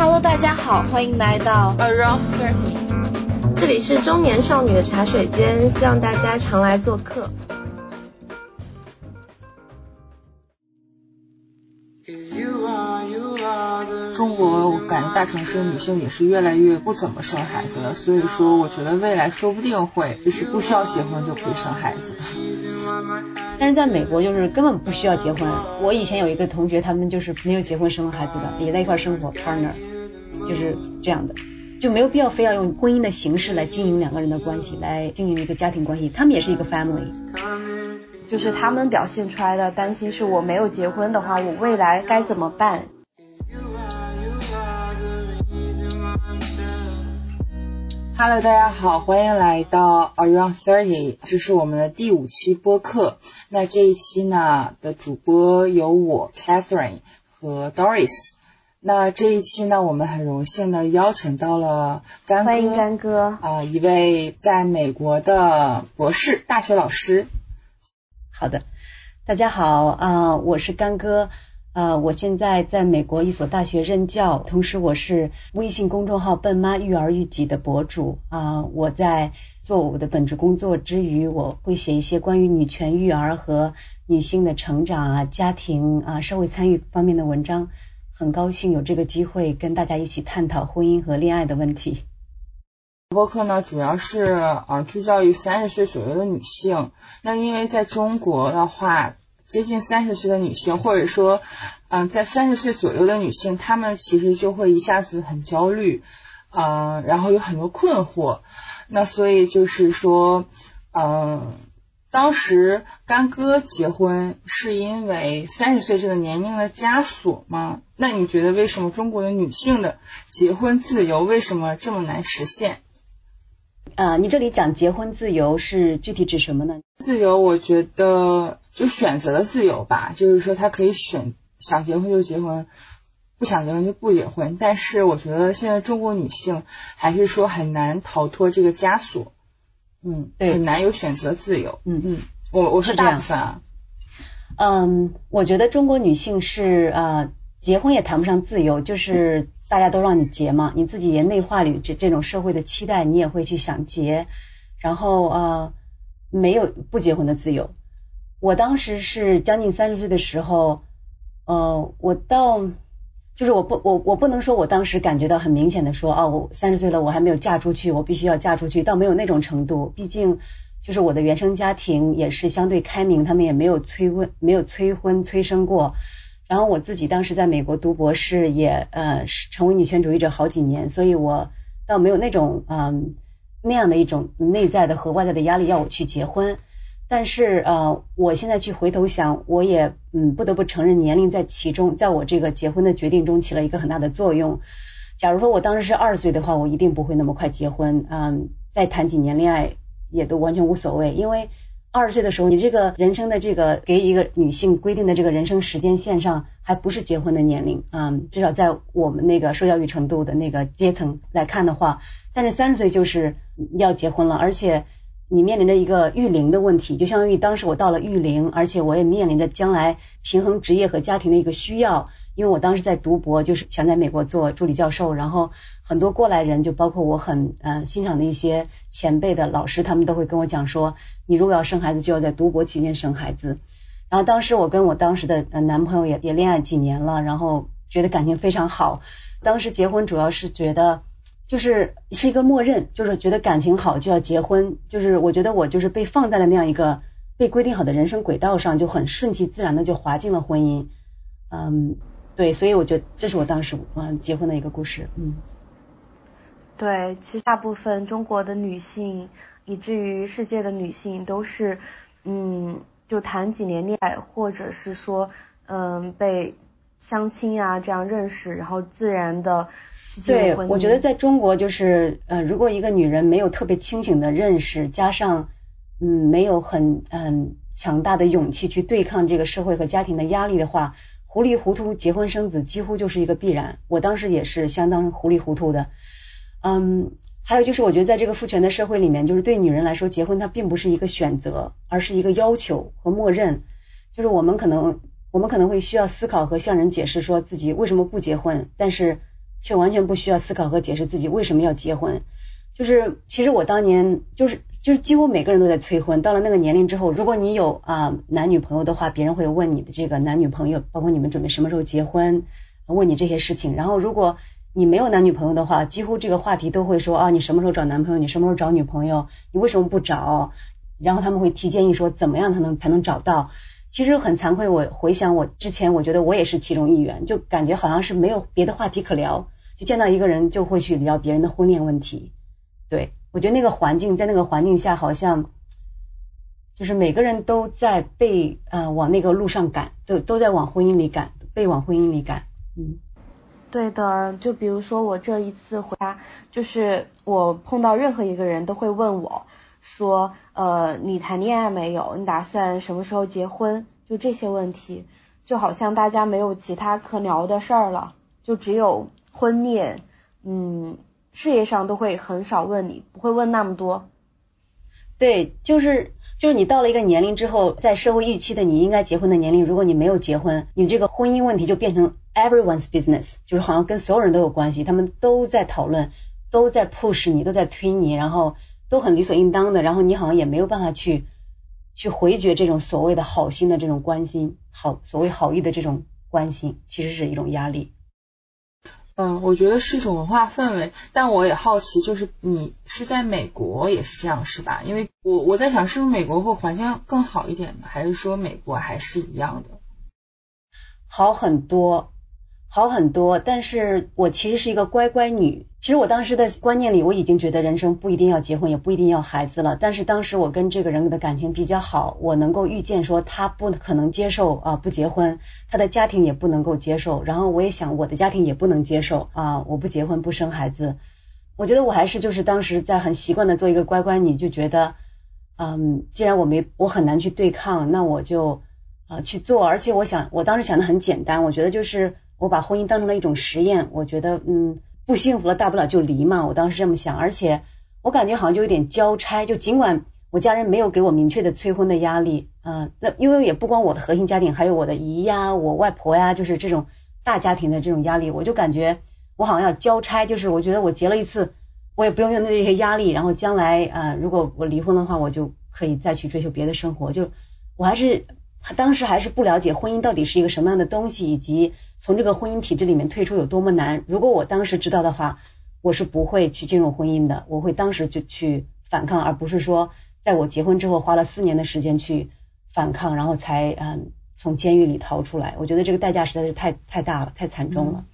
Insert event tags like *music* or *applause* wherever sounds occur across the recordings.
Hello，大家好，欢迎来到 Around Thirty，这里是中年少女的茶水间，希望大家常来做客。感觉大城市的女性也是越来越不怎么生孩子了，所以说我觉得未来说不定会就是不需要结婚就可以生孩子。但是在美国就是根本不需要结婚。我以前有一个同学，他们就是没有结婚生孩子的，也在一块生活，partner，就是这样的，就没有必要非要用婚姻的形式来经营两个人的关系，来经营一个家庭关系。他们也是一个 family。就是他们表现出来的担心是我没有结婚的话，我未来该怎么办？Hello，大家好，欢迎来到 Around Thirty，这是我们的第五期播客。那这一期呢的主播有我 Catherine 和 Doris。那这一期呢，我们很荣幸的邀请到了干哥，欢迎干哥啊、一位在美国的博士大学老师。好的，大家好啊、我是干哥。呃，我现在在美国一所大学任教，同时我是微信公众号“笨妈育儿育己”的博主啊、我在做我的本职工作之余，我会写一些关于女权育儿和女性的成长啊、家庭啊、社会参与方面的文章。很高兴有这个机会跟大家一起探讨婚姻和恋爱的问题。播客呢，主要是啊聚焦于三十岁左右的女性。那因为在中国的话，接近三十岁的女性，或者说嗯、在三十岁左右的女性，她们其实就会一下子很焦虑，嗯、然后有很多困惑。那所以就是说，嗯、当时干哥结婚是因为三十岁这个年龄的枷锁吗？那你觉得为什么中国的女性的结婚自由为什么这么难实现？啊、你这里讲结婚自由是具体指什么呢？自由，我觉得就选择的自由吧，就是说他可以选想结婚就结婚，不想结婚就不结婚。但是我觉得现在中国女性还是说很难逃脱这个枷锁，嗯，对很难有选择自由。嗯嗯，我我是这样大部分啊，嗯，我觉得中国女性是呃，结婚也谈不上自由，就是大家都让你结嘛，你自己也内化里这这种社会的期待，你也会去想结，然后呃，没有不结婚的自由。我当时是将近三十岁的时候，呃，我到就是我不我我不能说我当时感觉到很明显的说啊，我三十岁了，我还没有嫁出去，我必须要嫁出去，倒没有那种程度，毕竟。就是我的原生家庭也是相对开明，他们也没有催婚，没有催婚催生过。然后我自己当时在美国读博士，也呃是成为女权主义者好几年，所以我倒没有那种嗯、那样的一种内在的和外在的压力要我去结婚。但是呃，我现在去回头想，我也嗯不得不承认年龄在其中，在我这个结婚的决定中起了一个很大的作用。假如说我当时是二十岁的话，我一定不会那么快结婚，嗯，再谈几年恋爱也都完全无所谓，因为二十岁的时候，你这个人生的这个给一个女性规定的这个人生时间线上，还不是结婚的年龄，嗯，至少在我们那个受教育程度的那个阶层来看的话，但是三十岁就是要结婚了，而且你面临着一个育龄的问题，就相当于当时我到了育龄，而且我也面临着将来平衡职业和家庭的一个需要。因为我当时在读博，就是想在美国做助理教授，然后很多过来人，就包括我很呃欣赏的一些前辈的老师，他们都会跟我讲说，你如果要生孩子，就要在读博期间生孩子。然后当时我跟我当时的男朋友也也恋爱几年了，然后觉得感情非常好。当时结婚主要是觉得就是是一个默认，就是觉得感情好就要结婚，就是我觉得我就是被放在了那样一个被规定好的人生轨道上，就很顺其自然的就滑进了婚姻。嗯，对，所以我觉得这是我当时嗯结婚的一个故事。嗯，对，其实大部分中国的女性，以至于世界的女性，都是，嗯，就谈几年恋爱，或者是说，嗯，被相亲啊这样认识，然后自然的对。我觉得在中国就是呃，如果一个女人没有特别清醒的认识，加上嗯没有很嗯强大的勇气去对抗这个社会和家庭的压力的话，糊里糊涂结婚生子几乎就是一个必然。我当时也是相当糊里糊涂的。嗯，还有就是我觉得在这个父权的社会里面，就是对女人来说，结婚它并不是一个选择，而是一个要求和默认。就是我们可能我们可能会需要思考和向人解释说自己为什么不结婚，但是却完全不需要思考和解释自己为什么要结婚。就是其实我当年就是就是几乎每个人都在催婚，到了那个年龄之后，如果你有啊男女朋友的话，别人会问你的这个男女朋友，包括你们准备什么时候结婚，问你这些事情。然后如果你没有男女朋友的话，几乎这个话题都会说啊你什么时候找男朋友，你什么时候找女朋友，你为什么不找？然后他们会提建议说怎么样才能才能找到。其实很惭愧，我回想我之前，我觉得我也是其中一员，就感觉好像是没有别的话题可聊，就见到一个人就会去聊别人的婚恋问题。对，我觉得那个环境，在那个环境下，好像就是每个人都在被呃往那个路上赶，都都在往婚姻里赶，被往婚姻里赶。嗯，对的，就比如说我这一次回家，就是我碰到任何一个人都会问我，说呃你谈恋爱没有？你打算什么时候结婚？就这些问题，就好像大家没有其他可聊的事儿了，就只有婚恋，嗯。事业上都会很少问你，不会问那么多。对，就是就是你到了一个年龄之后，在社会预期的你应该结婚的年龄，如果你没有结婚，你这个婚姻问题就变成 everyone's business，就是好像跟所有人都有关系，他们都在讨论，都在 push 你，都在推你，然后都很理所应当的，然后你好像也没有办法去去回绝这种所谓的好心的这种关心，好所谓好意的这种关心，其实是一种压力。嗯，我觉得是一种文化氛围，但我也好奇，就是你是在美国也是这样是吧？因为我我在想，是不是美国会环境更好一点呢？还是说美国还是一样的？好很多。好很多，但是我其实是一个乖乖女。其实我当时的观念里，我已经觉得人生不一定要结婚，也不一定要孩子了。但是当时我跟这个人的感情比较好，我能够预见说他不可能接受啊不结婚，他的家庭也不能够接受。然后我也想我的家庭也不能接受啊我不结婚不生孩子。我觉得我还是就是当时在很习惯的做一个乖乖女，就觉得嗯既然我没我很难去对抗，那我就啊去做。而且我想我当时想的很简单，我觉得就是。我把婚姻当成了一种实验，我觉得嗯不幸福了，大不了就离嘛。我当时这么想，而且我感觉好像就有点交差。就尽管我家人没有给我明确的催婚的压力，嗯，那因为也不光我的核心家庭，还有我的姨呀、我外婆呀，就是这种大家庭的这种压力，我就感觉我好像要交差。就是我觉得我结了一次，我也不用用那些压力，然后将来啊，如果我离婚的话，我就可以再去追求别的生活。就我还是当时还是不了解婚姻到底是一个什么样的东西，以及。从这个婚姻体制里面退出有多么难？如果我当时知道的话，我是不会去进入婚姻的。我会当时就去反抗，而不是说在我结婚之后花了四年的时间去反抗，然后才嗯从监狱里逃出来。我觉得这个代价实在是太太大了，太惨重了。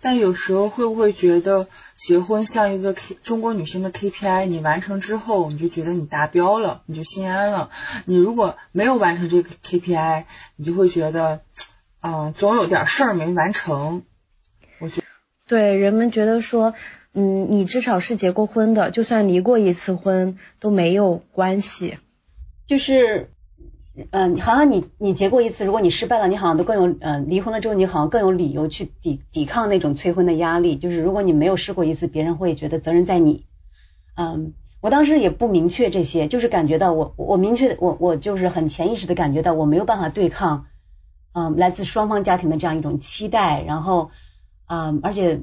但有时候会不会觉得结婚像一个 K 中国女性的 KPI？你完成之后，你就觉得你达标了，你就心安了。你如果没有完成这个 KPI，你就会觉得。嗯，总有点事儿没完成，我觉对人们觉得说，嗯，你至少是结过婚的，就算离过一次婚都没有关系。就是，嗯，好像你你结过一次，如果你失败了，你好像都更有，嗯，离婚了之后你好像更有理由去抵抵抗那种催婚的压力。就是如果你没有试过一次，别人会觉得责任在你。嗯，我当时也不明确这些，就是感觉到我我明确的我我就是很潜意识的感觉到我没有办法对抗。嗯，来自双方家庭的这样一种期待，然后，嗯，而且，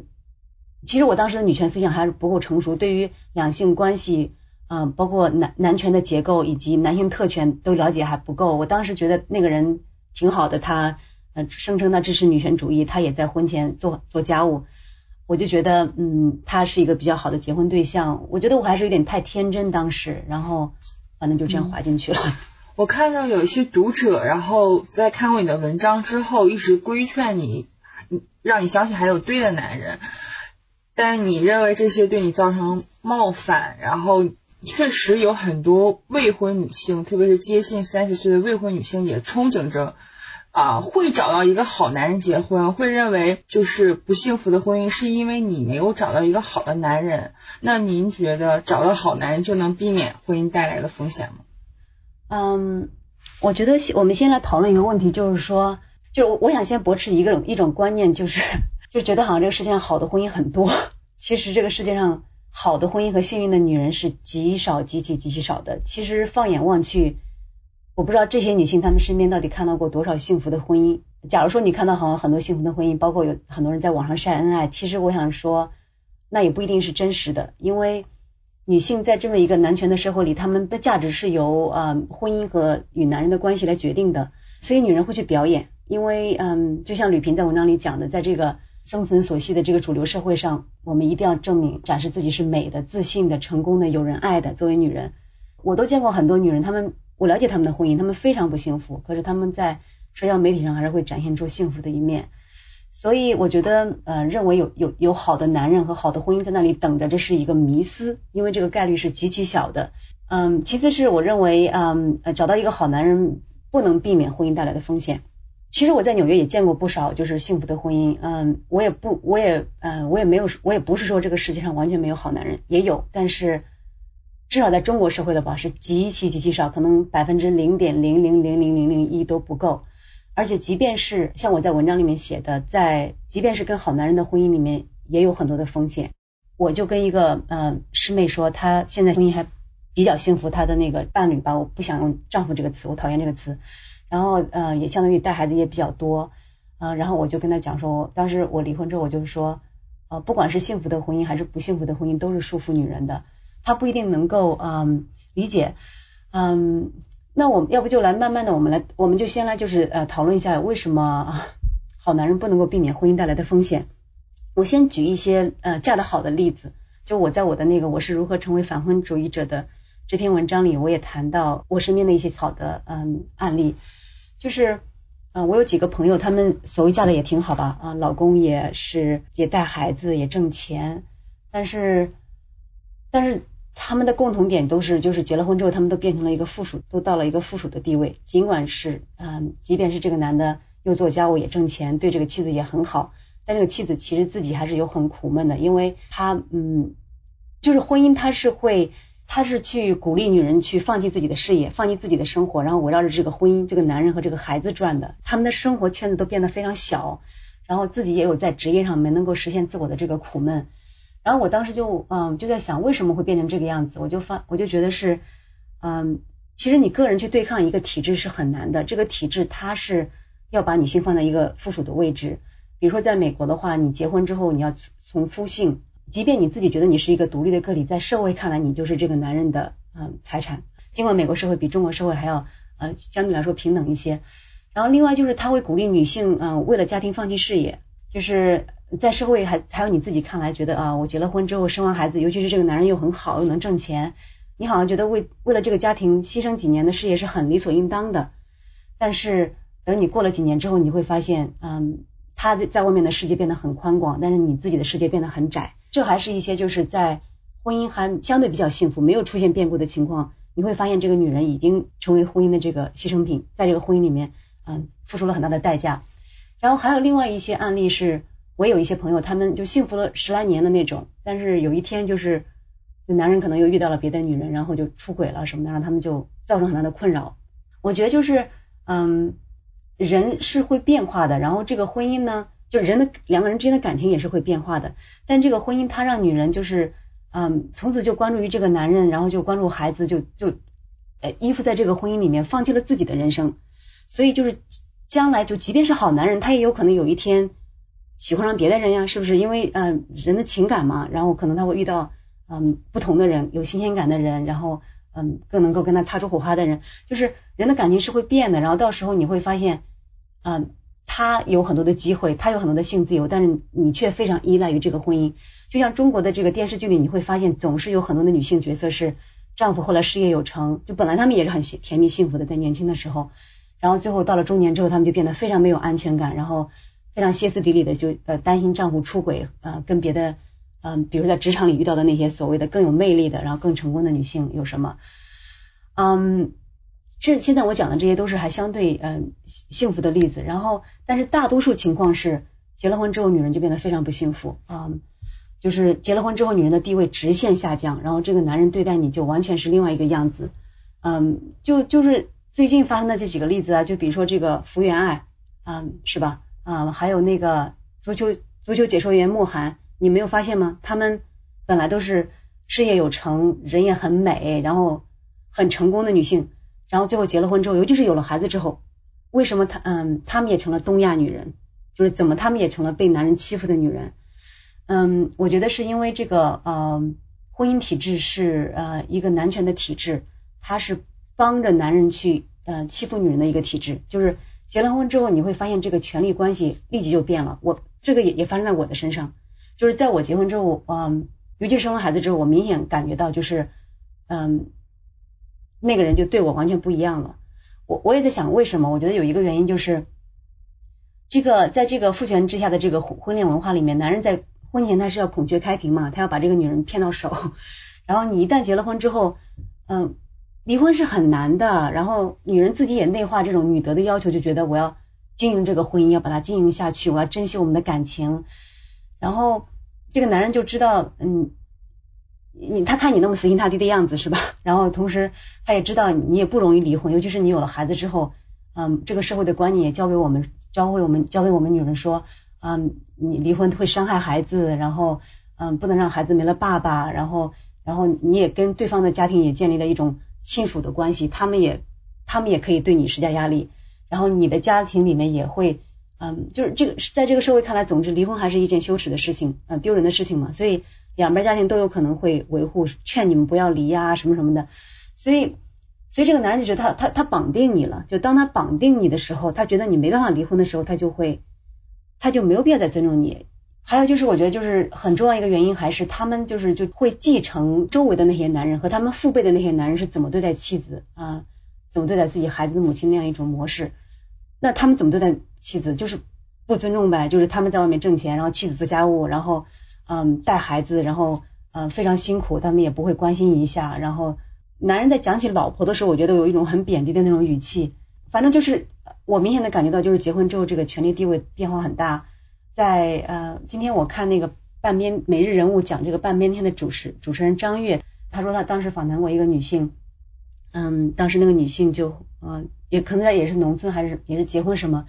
其实我当时的女权思想还是不够成熟，对于两性关系，嗯，包括男男权的结构以及男性特权都了解还不够。我当时觉得那个人挺好的，他呃声称他支持女权主义，他也在婚前做做家务，我就觉得嗯，他是一个比较好的结婚对象。我觉得我还是有点太天真当时，然后反正就这样滑进去了。我看到有一些读者，然后在看过你的文章之后，一直规劝你，让你相信还有对的男人，但你认为这些对你造成冒犯，然后确实有很多未婚女性，特别是接近三十岁的未婚女性，也憧憬着啊会找到一个好男人结婚，会认为就是不幸福的婚姻是因为你没有找到一个好的男人。那您觉得找到好男人就能避免婚姻带来的风险吗？嗯，我觉得我们先来讨论一个问题，就是说，就是我想先驳斥一个一种观念，就是就觉得好像这个世界上好的婚姻很多，*laughs* 其实这个世界上好的婚姻和幸运的女人是极少极其极其少的。其实放眼望去，我不知道这些女性她们身边到底看到过多少幸福的婚姻，假如说你看到好像很多幸福的婚姻，包括有很多人在网上晒恩爱，其实我想说，那也不一定是真实的，因为女性在这么一个男权的社会里，她们的价值是由啊婚姻和与男人的关系来决定的，所以女人会去表演，因为嗯，就像吕萍在文章里讲的，在这个生存所系的这个主流社会上，我们一定要证明展示自己是美的、自信的、成功的、有人爱的。作为女人，我都见过很多女人，她们我了解她们的婚姻，她们非常不幸福，可是她们在。社交媒体上还是会展现出幸福的一面，所以我觉得，呃，认为有有有好的男人和好的婚姻在那里等着，这是一个迷思，因为这个概率是极其小的。嗯，其次是我认为，嗯，找到一个好男人不能避免婚姻带来的风险。其实我在纽约也见过不少就是幸福的婚姻，嗯，我也不，我也，嗯，我也没有，我也不是说这个世界上完全没有好男人，也有，但是至少在中国社会的话是极其极其少，可能百分之零点零零零零零零一都不够。而且，即便是像我在文章里面写的，在即便是跟好男人的婚姻里面，也有很多的风险。我就跟一个嗯师妹说，她现在婚姻还比较幸福，她的那个伴侣吧，我不想用丈夫这个词，我讨厌这个词。然后呃，也相当于带孩子也比较多，嗯，然后我就跟她讲说，当时我离婚之后，我就说，呃，不管是幸福的婚姻还是不幸福的婚姻，都是束缚女人的。她不一定能够嗯理解，嗯。那我们要不就来慢慢的，我们来，我们就先来就是呃讨论一下为什么好男人不能够避免婚姻带来的风险。我先举一些呃嫁得好的例子，就我在我的那个我是如何成为反婚主义者的这篇文章里，我也谈到我身边的一些好的嗯案例，就是嗯我有几个朋友，他们所谓嫁的也挺好吧啊，老公也是也带孩子也挣钱，但是但是。他们的共同点都是，就是结了婚之后，他们都变成了一个附属，都到了一个附属的地位。尽管是，嗯，即便是这个男的又做家务也挣钱，对这个妻子也很好，但这个妻子其实自己还是有很苦闷的，因为他，嗯，就是婚姻，他是会，他是去鼓励女人去放弃自己的事业，放弃自己的生活，然后围绕着这个婚姻、这个男人和这个孩子转的。他们的生活圈子都变得非常小，然后自己也有在职业上没能够实现自我的这个苦闷。然后我当时就嗯就在想为什么会变成这个样子，我就发我就觉得是嗯其实你个人去对抗一个体制是很难的，这个体制它是要把女性放在一个附属的位置。比如说在美国的话，你结婚之后你要从夫姓，即便你自己觉得你是一个独立的个体，在社会看来你就是这个男人的嗯财产。尽管美国社会比中国社会还要呃相对来说平等一些。然后另外就是他会鼓励女性嗯为了家庭放弃事业，就是。在社会还还有你自己看来觉得啊，我结了婚之后生完孩子，尤其是这个男人又很好又能挣钱，你好像觉得为为了这个家庭牺牲几年的事业是很理所应当的。但是等你过了几年之后，你会发现，嗯，他在外面的世界变得很宽广，但是你自己的世界变得很窄。这还是一些就是在婚姻还相对比较幸福、没有出现变故的情况，你会发现这个女人已经成为婚姻的这个牺牲品，在这个婚姻里面，嗯，付出了很大的代价。然后还有另外一些案例是。我有一些朋友，他们就幸福了十来年的那种，但是有一天就是，就男人可能又遇到了别的女人，然后就出轨了什么的，让他们就造成很大的困扰。我觉得就是，嗯，人是会变化的，然后这个婚姻呢，就人的两个人之间的感情也是会变化的。但这个婚姻它让女人就是，嗯，从此就关注于这个男人，然后就关注孩子，就就呃依附在这个婚姻里面，放弃了自己的人生。所以就是将来就即便是好男人，他也有可能有一天。喜欢上别的人呀，是不是？因为嗯，人的情感嘛，然后可能他会遇到嗯不同的人，有新鲜感的人，然后嗯更能够跟他擦出火花的人，就是人的感情是会变的。然后到时候你会发现，嗯，他有很多的机会，他有很多的性自由，但是你却非常依赖于这个婚姻。就像中国的这个电视剧里，你会发现总是有很多的女性角色是丈夫后来事业有成，就本来他们也是很甜蜜幸福的，在年轻的时候，然后最后到了中年之后，他们就变得非常没有安全感，然后。非常歇斯底里的就呃担心丈夫出轨，呃跟别的嗯，比如在职场里遇到的那些所谓的更有魅力的，然后更成功的女性有什么？嗯，这现在我讲的这些都是还相对嗯幸福的例子，然后但是大多数情况是结了婚之后女人就变得非常不幸福，嗯，就是结了婚之后女人的地位直线下降，然后这个男人对待你就完全是另外一个样子，嗯，就就是最近发生的这几个例子啊，就比如说这个福原爱，嗯，是吧？啊，还有那个足球足球解说员慕寒，你没有发现吗？他们本来都是事业有成、人也很美，然后很成功的女性，然后最后结了婚之后，尤其是有了孩子之后，为什么他嗯他们也成了东亚女人，就是怎么他们也成了被男人欺负的女人？嗯，我觉得是因为这个呃婚姻体制是呃一个男权的体制，它是帮着男人去呃欺负女人的一个体制，就是结了婚之后你会发现这个权力关系立即就变了。我这个也也发生在我的身上，就是在我结婚之后，嗯，尤其生完孩子之后，我明显感觉到就是嗯那个人就对我完全不一样了。我我也在想为什么？我觉得有一个原因就是，这个在这个父权之下的这个婚婚恋文化里面，男人在婚前他是要孔雀开屏嘛，他要把这个女人骗到手，然后你一旦结了婚之后，嗯，离婚是很难的，然后女人自己也内化这种女德的要求，就觉得我要经营这个婚姻，要把它经营下去，我要珍惜我们的感情，然后这个男人就知道，嗯。你他看你那么死心塌地的样子是吧？*laughs* 然后同时他也知道你也不容易离婚，尤其是你有了孩子之后，嗯，这个社会的观念也教给我们，教会我们，教给我们女人说，嗯，你离婚会伤害孩子，然后嗯，不能让孩子没了爸爸，然后然后你也跟对方的家庭也建立了一种亲属的关系，他们也他们也可以对你施加压力，然后你的家庭里面也会，嗯，就是这个在这个社会看来，总之离婚还是一件羞耻的事情，嗯，丢人的事情嘛，所以。两边家庭都有可能会维护，劝你们不要离呀，什么什么的。所以，所以这个男人就觉得他他他绑定你了。就当他绑定你的时候，他觉得你没办法离婚的时候，他就会，他就没有必要再尊重你。还有就是，我觉得就是很重要一个原因，还是他们就是就会继承周围的那些男人和他们父辈的那些男人是怎么对待妻子啊，怎么对待自己孩子的母亲那样一种模式。那他们怎么对待妻子？就是不尊重呗。就是他们在外面挣钱，然后妻子做家务，然后。嗯，带孩子，然后嗯非常辛苦，他们也不会关心一下。然后男人在讲起老婆的时候，我觉得有一种很贬低的那种语气。反正就是我明显的感觉到，就是结婚之后这个权力地位变化很大。在呃今天我看那个半边每日人物讲这个半边天的主持主持人张悦，他说他当时访谈过一个女性，嗯，当时那个女性就呃也可能也是农村还是也是结婚什么，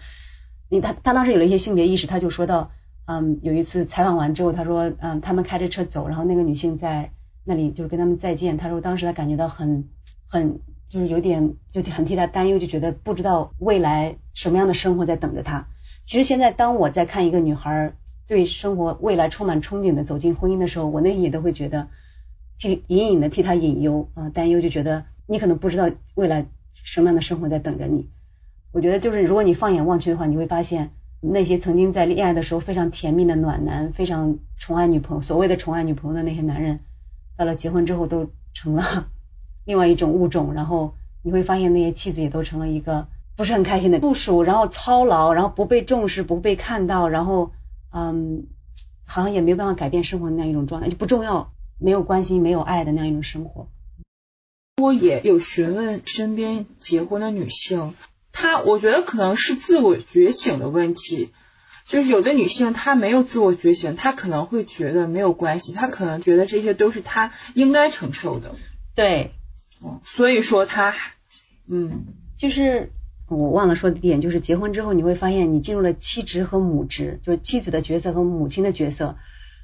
你他他当时有了一些性别意识，他就说到。嗯，有一次采访完之后，他说，嗯，他们开着车走，然后那个女性在那里就是跟他们再见。他说当时他感觉到很很就是有点就很替他担忧，就觉得不知道未来什么样的生活在等着他。其实现在当我在看一个女孩对生活未来充满憧憬的走进婚姻的时候，我内心也都会觉得替隐隐的替她隐忧啊担忧，就觉得你可能不知道未来什么样的生活在等着你。我觉得就是如果你放眼望去的话，你会发现。那些曾经在恋爱的时候非常甜蜜的暖男，非常宠爱女朋友，所谓的宠爱女朋友的那些男人，到了结婚之后都成了 *laughs* 另外一种物种。然后你会发现那些妻子也都成了一个不是很开心的部署，然后操劳，然后不被重视，不被看到，然后嗯，好像也没有办法改变生活的那样一种状态，就不重要，没有关心，没有爱的那样一种生活。我也有询问身边结婚的女性。她我觉得可能是自我觉醒的问题，就是有的女性她没有自我觉醒，她可能会觉得没有关系，她可能觉得这些都是她应该承受的。对，嗯，所以说她，嗯，就是我忘了说的点，就是结婚之后你会发现你进入了妻职和母职，就是妻子的角色和母亲的角色，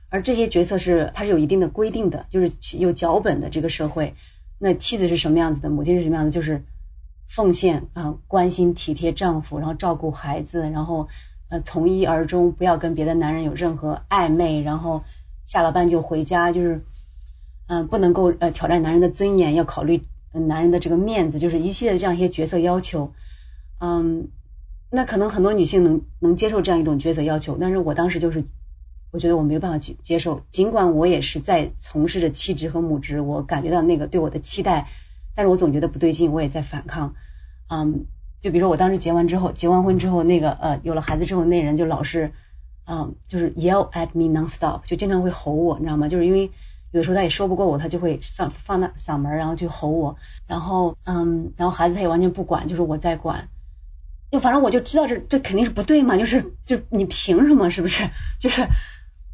而这些角色是它是有一定的规定的，就是有脚本的这个社会，那妻子是什么样子的，母亲是什么样子，就是。奉献啊，关心体贴丈夫，然后照顾孩子，然后呃从一而终，不要跟别的男人有任何暧昧，然后下了班就回家，就是嗯不能够呃挑战男人的尊严，要考虑男人的这个面子，就是一系列的这样一些角色要求。嗯，那可能很多女性能能接受这样一种角色要求，但是我当时就是我觉得我没有办法去接受，尽管我也是在从事着妻职和母职，我感觉到那个对我的期待。但是我总觉得不对劲，我也在反抗，嗯，就比如说我当时结完之后，结完婚之后，那个呃有了孩子之后，那人就老是，嗯，就是 yell at me nonstop，就经常会吼我，你知道吗？就是因为有的时候他也说不过我，他就会上放大嗓门，然后去吼我，然后嗯，然后孩子他也完全不管，就是我在管，就反正我就知道这这肯定是不对嘛，就是就你凭什么是不是？就是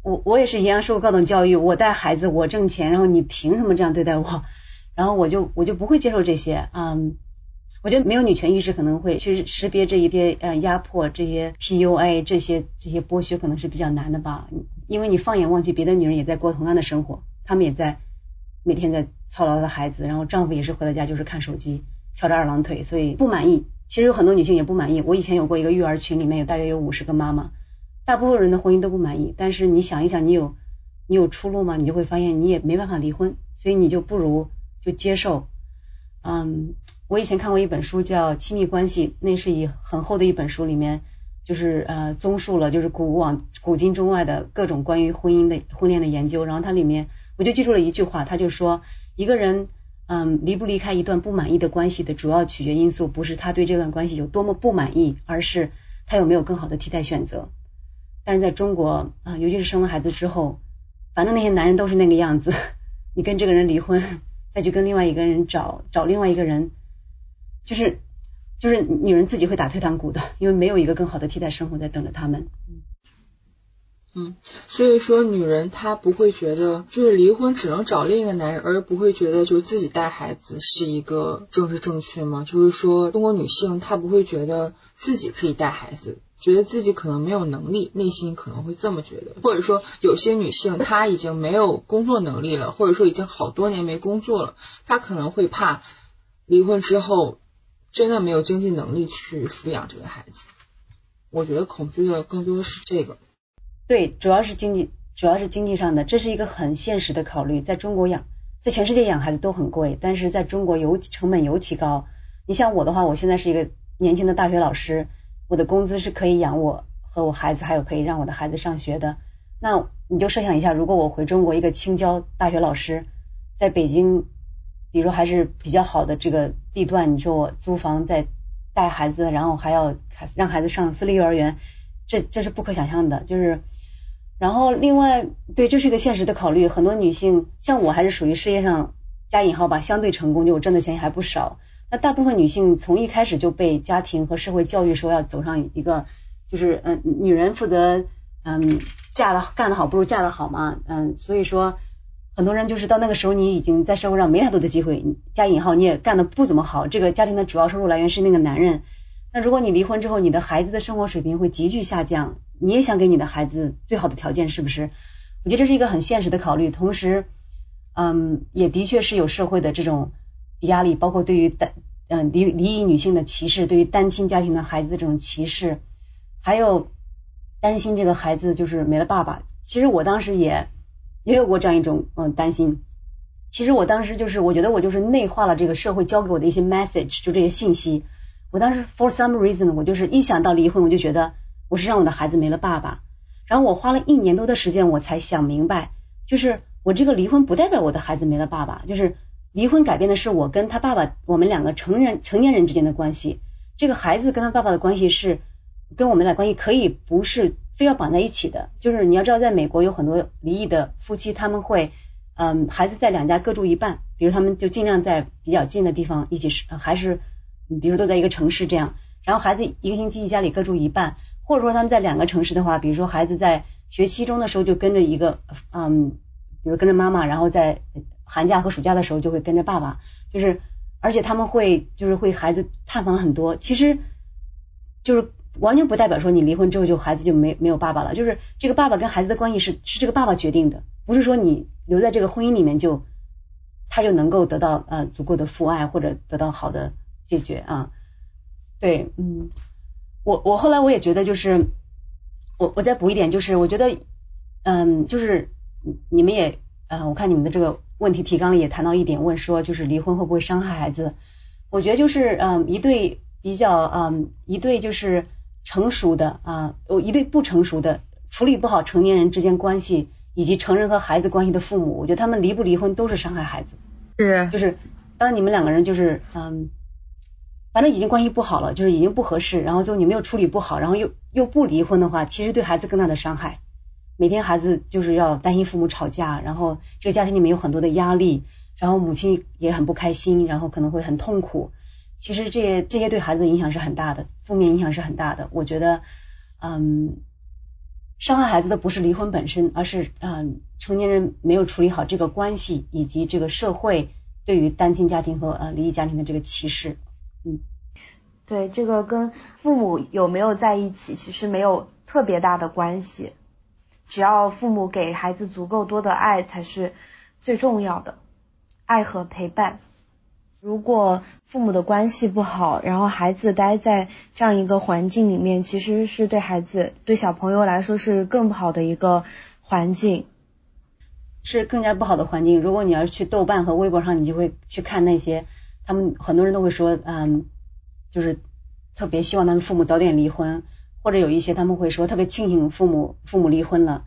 我我也是一样受高等教育，我带孩子我挣钱，然后你凭什么这样对待我？然后我就我就不会接受这些，嗯，我觉得没有女权意识可能会去识别这一些呃压迫、这些 PUA、这些这些剥削可能是比较难的吧，因为你放眼望去，别的女人也在过同样的生活，她们也在每天在操劳的孩子，然后丈夫也是回到家就是看手机，翘着二郎腿，所以不满意其实有很多女性也不满意。我以前有过一个育儿群，里面有大约有五十个妈妈，大部分人的婚姻都不满意。但是你想一想，你有你有出路吗？你就会发现你也没办法离婚，所以你就不如就接受。嗯，我以前看过一本书叫《亲密关系》，那是一很厚的一本书，里面就是呃综述了就是古往古今中外的各种关于婚姻的婚恋的研究。然后它里面我就记住了一句话，他就说一个人。嗯，离不离开一段不满意的关系的主要取决因素，不是他对这段关系有多么不满意，而是他有没有更好的替代选择。但是在中国啊，尤其是生了孩子之后，反正那些男人都是那个样子，你跟这个人离婚，再去跟另外一个人找找另外一个人，就是就是女人自己会打退堂鼓的，因为没有一个更好的替代生活在等着他们。嗯所以说女人她不会觉得就是离婚只能找另一个男人，而不会觉得就是自己带孩子是一个政治正确吗？就是说中国女性她不会觉得自己可以带孩子，觉得自己可能没有能力，内心可能会这么觉得。或者说有些女性她已经没有工作能力了，或者说已经好多年没工作了，她可能会怕离婚之后真的没有经济能力去抚养这个孩子。我觉得恐惧的更多的是这个。对，主要是经济，主要是经济上的，这是一个很现实的考虑。在中国养，在全世界养孩子都很贵，但是在中国尤成本尤其高。你像我的话，我现在是一个年轻的大学老师，我的工资是可以养我和我孩子，还有可以让我的孩子上学的。那你就设想一下，如果我回中国，一个青椒大学老师，在北京，比如还是比较好的这个地段，你说我租房在带孩子，然后还要让孩子上私立幼儿园，这这是不可想象的，就是。然后，另外，对，这是一个现实的考虑。很多女性，像我，还是属于事业上加引号吧，相对成功，就我挣的钱还不少。那大部分女性从一开始就被家庭和社会教育说要走上一个，就是嗯，女人负责嗯，嫁的干得好不如嫁得好嘛，嗯，所以说很多人就是到那个时候，你已经在社会上没太多的机会，加引号你也干的不怎么好，这个家庭的主要收入来源是那个男人。那如果你离婚之后，你的孩子的生活水平会急剧下降。你也想给你的孩子最好的条件，是不是？我觉得这是一个很现实的考虑。同时，嗯，也的确是有社会的这种压力，包括对于单嗯离离异女性的歧视，对于单亲家庭的孩子的这种歧视，还有担心这个孩子就是没了爸爸。其实我当时也也有过这样一种嗯担心。其实我当时就是我觉得我就是内化了这个社会教给我的一些 message，就这些信息。我当时 for some reason，我就是一想到离婚，我就觉得。我是让我的孩子没了爸爸，然后我花了一年多的时间，我才想明白，就是我这个离婚不代表我的孩子没了爸爸，就是离婚改变的是我跟他爸爸我们两个成人成年人之间的关系，这个孩子跟他爸爸的关系是跟我们俩关系可以不是非要绑在一起的，就是你要知道，在美国有很多离异的夫妻，他们会嗯孩子在两家各住一半，比如他们就尽量在比较近的地方一起还是比如都在一个城市这样，然后孩子一个星期一家里各住一半。或者说他们在两个城市的话，比如说孩子在学期中的时候就跟着一个，嗯，比如跟着妈妈，然后在寒假和暑假的时候就会跟着爸爸，就是而且他们会就是会孩子探访很多，其实就是完全不代表说你离婚之后就孩子就没没有爸爸了，就是这个爸爸跟孩子的关系是是这个爸爸决定的，不是说你留在这个婚姻里面就他就能够得到呃足够的父爱或者得到好的解决啊，对，嗯。我我后来我也觉得就是我我再补一点就是我觉得嗯就是你们也嗯我看你们的这个问题提纲里也谈到一点问说就是离婚会不会伤害孩子？我觉得就是嗯一对比较嗯一对就是成熟的啊哦一对不成熟的处理不好成年人之间关系以及成人和孩子关系的父母，我觉得他们离不离婚都是伤害孩子。是就是当你们两个人就是嗯。反正已经关系不好了，就是已经不合适，然后最后你没有处理不好，然后又又不离婚的话，其实对孩子更大的伤害。每天孩子就是要担心父母吵架，然后这个家庭里面有很多的压力，然后母亲也很不开心，然后可能会很痛苦。其实这些这些对孩子的影响是很大的，负面影响是很大的。我觉得，嗯，伤害孩子的不是离婚本身，而是嗯成年人没有处理好这个关系，以及这个社会对于单亲家庭和呃离异家庭的这个歧视。嗯，对，这个跟父母有没有在一起其实没有特别大的关系，只要父母给孩子足够多的爱才是最重要的，爱和陪伴。如果父母的关系不好，然后孩子待在这样一个环境里面，其实是对孩子、对小朋友来说是更不好的一个环境，是更加不好的环境。如果你要是去豆瓣和微博上，你就会去看那些，他们很多人都会说，嗯，就是特别希望他们父母早点离婚，或者有一些他们会说特别庆幸父母父母离婚了，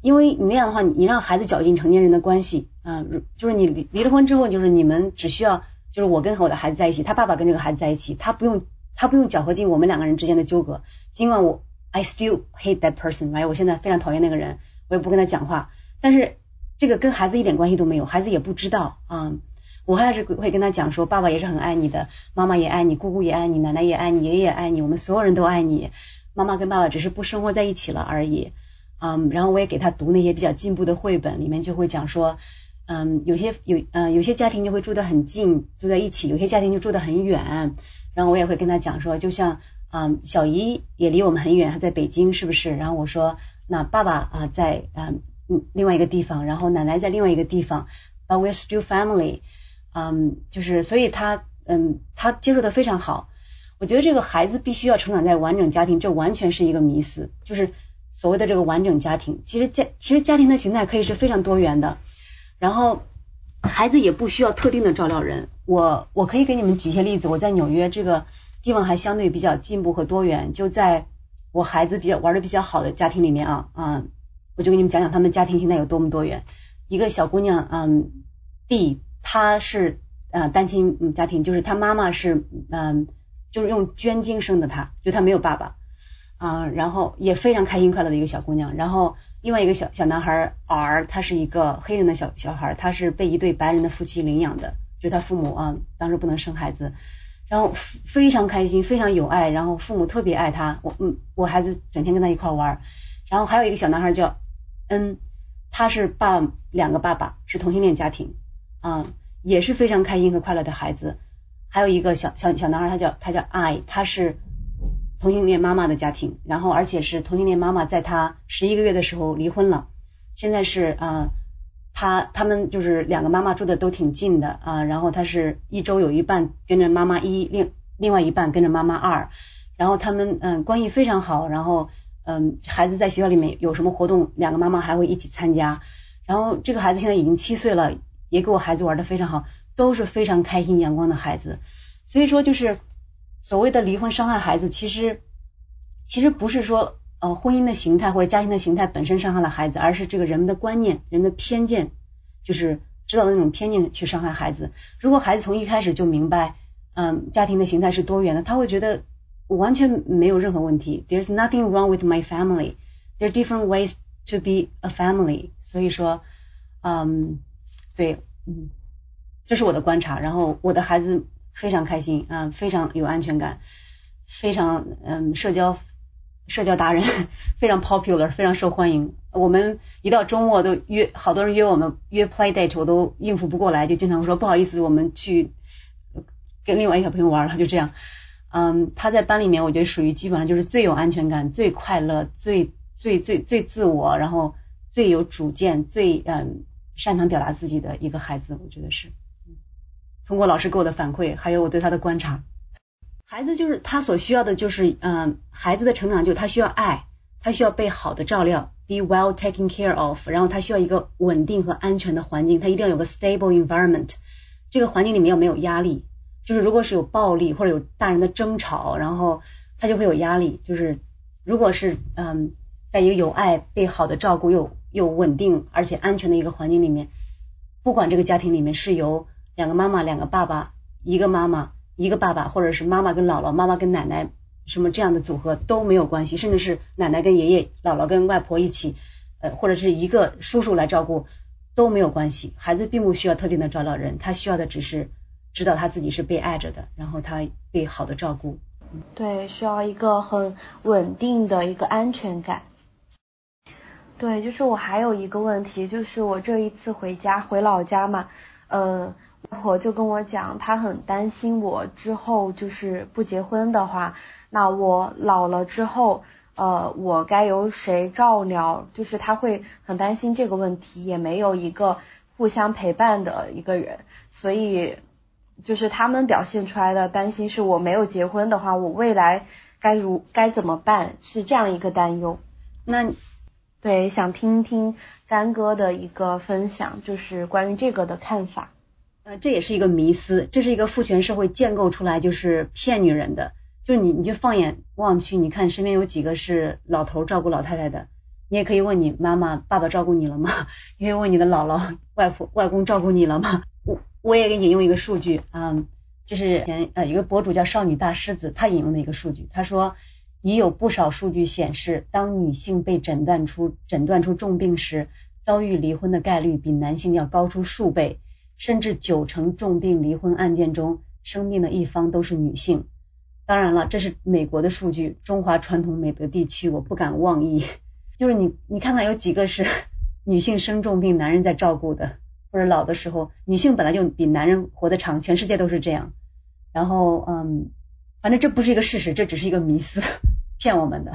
因为你那样的话，你让孩子搅进成年人的关系，嗯，就是你离离了婚之后，就是你们只需要。就是我跟我的孩子在一起，他爸爸跟这个孩子在一起，他不用他不用搅和进我们两个人之间的纠葛。尽管我 I still hate that person，哎，我现在非常讨厌那个人，我也不跟他讲话。但是这个跟孩子一点关系都没有，孩子也不知道啊。我还是会跟他讲说，爸爸也是很爱你的，妈妈也爱你，姑姑也爱你，奶奶也爱你，爷爷也爱你，我们所有人都爱你。妈妈跟爸爸只是不生活在一起了而已。嗯，然后我也给他读那些比较进步的绘本，里面就会讲说。嗯，有些有呃有些家庭就会住得很近，住在一起；有些家庭就住得很远。然后我也会跟他讲说，就像嗯小姨也离我们很远，她在北京，是不是？然后我说，那爸爸啊在嗯另外一个地方，然后奶奶在另外一个地方，But we're still family。嗯，就是所以他嗯他接受的非常好。我觉得这个孩子必须要成长在完整家庭，这完全是一个迷思。就是所谓的这个完整家庭，其实家其实家庭的形态可以是非常多元的。然后孩子也不需要特定的照料人，我我可以给你们举一些例子。我在纽约这个地方还相对比较进步和多元，就在我孩子比较玩的比较好的家庭里面啊啊，我就给你们讲讲他们家庭现在有多么多元。一个小姑娘，嗯，D，她是呃单亲家庭，就是她妈妈是嗯就是用捐精生的，她就她没有爸爸。啊，然后也非常开心快乐的一个小姑娘，然后。另外一个小小男孩 R，他是一个黑人的小小孩，他是被一对白人的夫妻领养的，就他父母啊，当时不能生孩子，然后非常开心，非常有爱，然后父母特别爱他，我嗯，我孩子整天跟他一块玩，然后还有一个小男孩叫 N，他是爸两个爸爸是同性恋家庭啊，也是非常开心和快乐的孩子，还有一个小小小男孩，他叫他叫 I，他是。同性恋妈妈的家庭，然后而且是同性恋妈妈，在他十一个月的时候离婚了。现在是啊，他他们就是两个妈妈住的都挺近的啊，然后他是一周有一半跟着妈妈一，另另外一半跟着妈妈二，然后他们嗯关系非常好，然后嗯孩子在学校里面有什么活动，两个妈妈还会一起参加。然后这个孩子现在已经七岁了，也跟我孩子玩的非常好，都是非常开心阳光的孩子。所以说就是。所谓的离婚伤害孩子，其实其实不是说呃婚姻的形态或者家庭的形态本身伤害了孩子，而是这个人们的观念、人的偏见，就是知道那种偏见去伤害孩子。如果孩子从一开始就明白，嗯，家庭的形态是多元的，他会觉得完全没有任何问题。There's nothing wrong with my family. There are different ways to be a family. 所以说，嗯，对，嗯，这是我的观察。然后我的孩子。非常开心啊，非常有安全感，非常嗯社交社交达人，非常 popular，非常受欢迎。我们一到周末都约好多人约我们约 play date，我都应付不过来，就经常说不好意思，我们去跟另外一小朋友玩了，就这样。嗯，他在班里面，我觉得属于基本上就是最有安全感、最快乐、最最最最自我，然后最有主见、最嗯擅长表达自己的一个孩子，我觉得是。通过老师给我的反馈，还有我对他的观察，孩子就是他所需要的，就是嗯，孩子的成长就他需要爱，他需要被好的照料，be well taken care of，然后他需要一个稳定和安全的环境，他一定要有个 stable environment，这个环境里面要没有压力，就是如果是有暴力或者有大人的争吵，然后他就会有压力，就是如果是嗯，在一个有爱、被好的照顾又又稳定而且安全的一个环境里面，不管这个家庭里面是由两个妈妈，两个爸爸，一个妈妈，一个爸爸，或者是妈妈跟姥姥，妈妈跟奶奶，什么这样的组合都没有关系，甚至是奶奶跟爷爷，姥姥跟外婆一起，呃，或者是一个叔叔来照顾都没有关系。孩子并不需要特定的照料人，他需要的只是知道他自己是被爱着的，然后他被好的照顾。对，需要一个很稳定的一个安全感。对，就是我还有一个问题，就是我这一次回家回老家嘛，呃。外婆就跟我讲，她很担心我之后就是不结婚的话，那我老了之后，呃，我该由谁照料？就是她会很担心这个问题，也没有一个互相陪伴的一个人，所以，就是他们表现出来的担心是我没有结婚的话，我未来该如该怎么办？是这样一个担忧。那对，想听听干哥的一个分享，就是关于这个的看法。呃，这也是一个迷思，这是一个父权社会建构出来就是骗女人的。就你，你就放眼望去，你看身边有几个是老头照顾老太太的？你也可以问你妈妈、爸爸照顾你了吗？*laughs* 你可以问你的姥姥、外婆、外公照顾你了吗？我我也给引用一个数据啊，这是前呃一个博主叫少女大狮子，他引用的一个数据，他说已有不少数据显示，当女性被诊断出诊断出重病时，遭遇离婚的概率比男性要高出数倍，甚至九成重病离婚案件中，生病的一方都是女性。当然了，这是美国的数据，中华传统美德地区我不敢妄议。就是你，你看看有几个是 *laughs* 女性生重病，男人在照顾的，或者老的时候，女性本来就比男人活得长，全世界都是这样。然后，嗯，反正这不是一个事实，这只是一个迷思，骗我们的。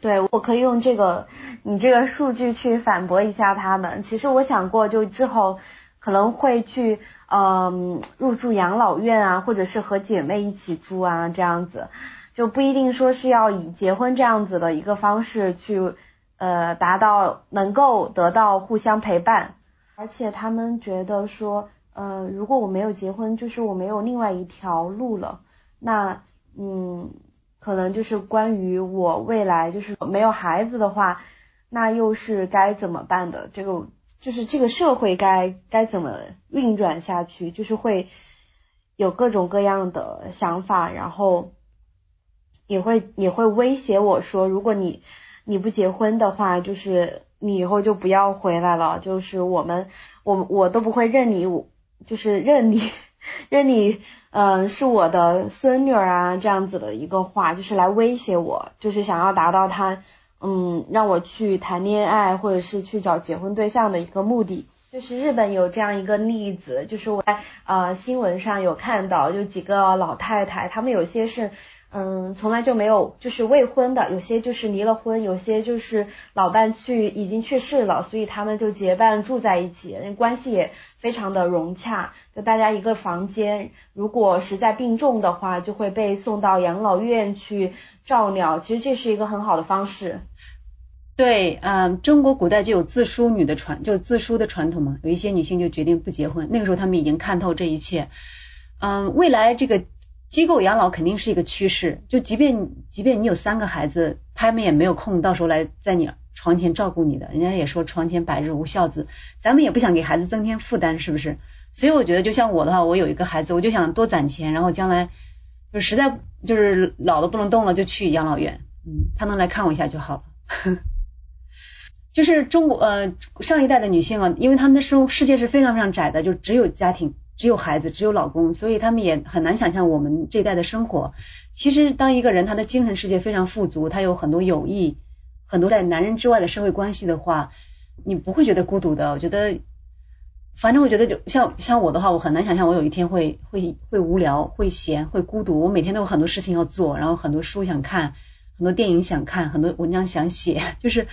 对，我可以用这个你这个数据去反驳一下他们。其实我想过，就之后可能会去。嗯，入住养老院啊，或者是和姐妹一起住啊，这样子就不一定说是要以结婚这样子的一个方式去呃达到能够得到互相陪伴，而且他们觉得说，呃，如果我没有结婚，就是我没有另外一条路了，那嗯，可能就是关于我未来就是没有孩子的话，那又是该怎么办的？这个。就是这个社会该该怎么运转下去，就是会有各种各样的想法，然后也会也会威胁我说，如果你你不结婚的话，就是你以后就不要回来了，就是我们我我都不会认你我，就是认你认你，*laughs* 嗯，是我的孙女儿啊这样子的一个话，*laughs* 就是来威胁我，就是想要达到他。嗯，让我去谈恋爱或者是去找结婚对象的一个目的，就是日本有这样一个例子，就是我在呃新闻上有看到，就几个老太太，她们有些是嗯从来就没有就是未婚的，有些就是离了婚，有些就是老伴去已经去世了，所以他们就结伴住在一起，关系也非常的融洽，就大家一个房间，如果实在病重的话，就会被送到养老院去照料，其实这是一个很好的方式。对，嗯，中国古代就有自梳女的传，就自梳的传统嘛。有一些女性就决定不结婚，那个时候他们已经看透这一切。嗯，未来这个机构养老肯定是一个趋势。就即便即便你有三个孩子，他们也没有空到时候来在你床前照顾你的。人家也说床前百日无孝子，咱们也不想给孩子增添负担，是不是？所以我觉得，就像我的话，我有一个孩子，我就想多攒钱，然后将来就实在就是老的不能动了，就去养老院，嗯，他能来看我一下就好了。*laughs* 就是中国呃上一代的女性啊，因为她们的生世界是非常非常窄的，就只有家庭，只有孩子，只有老公，所以她们也很难想象我们这一代的生活。其实当一个人他的精神世界非常富足，他有很多友谊，很多在男人之外的社会关系的话，你不会觉得孤独的。我觉得，反正我觉得就像像我的话，我很难想象我有一天会会会无聊、会闲、会孤独。我每天都有很多事情要做，然后很多书想看，很多电影想看，很多文章想写，*laughs* 就是。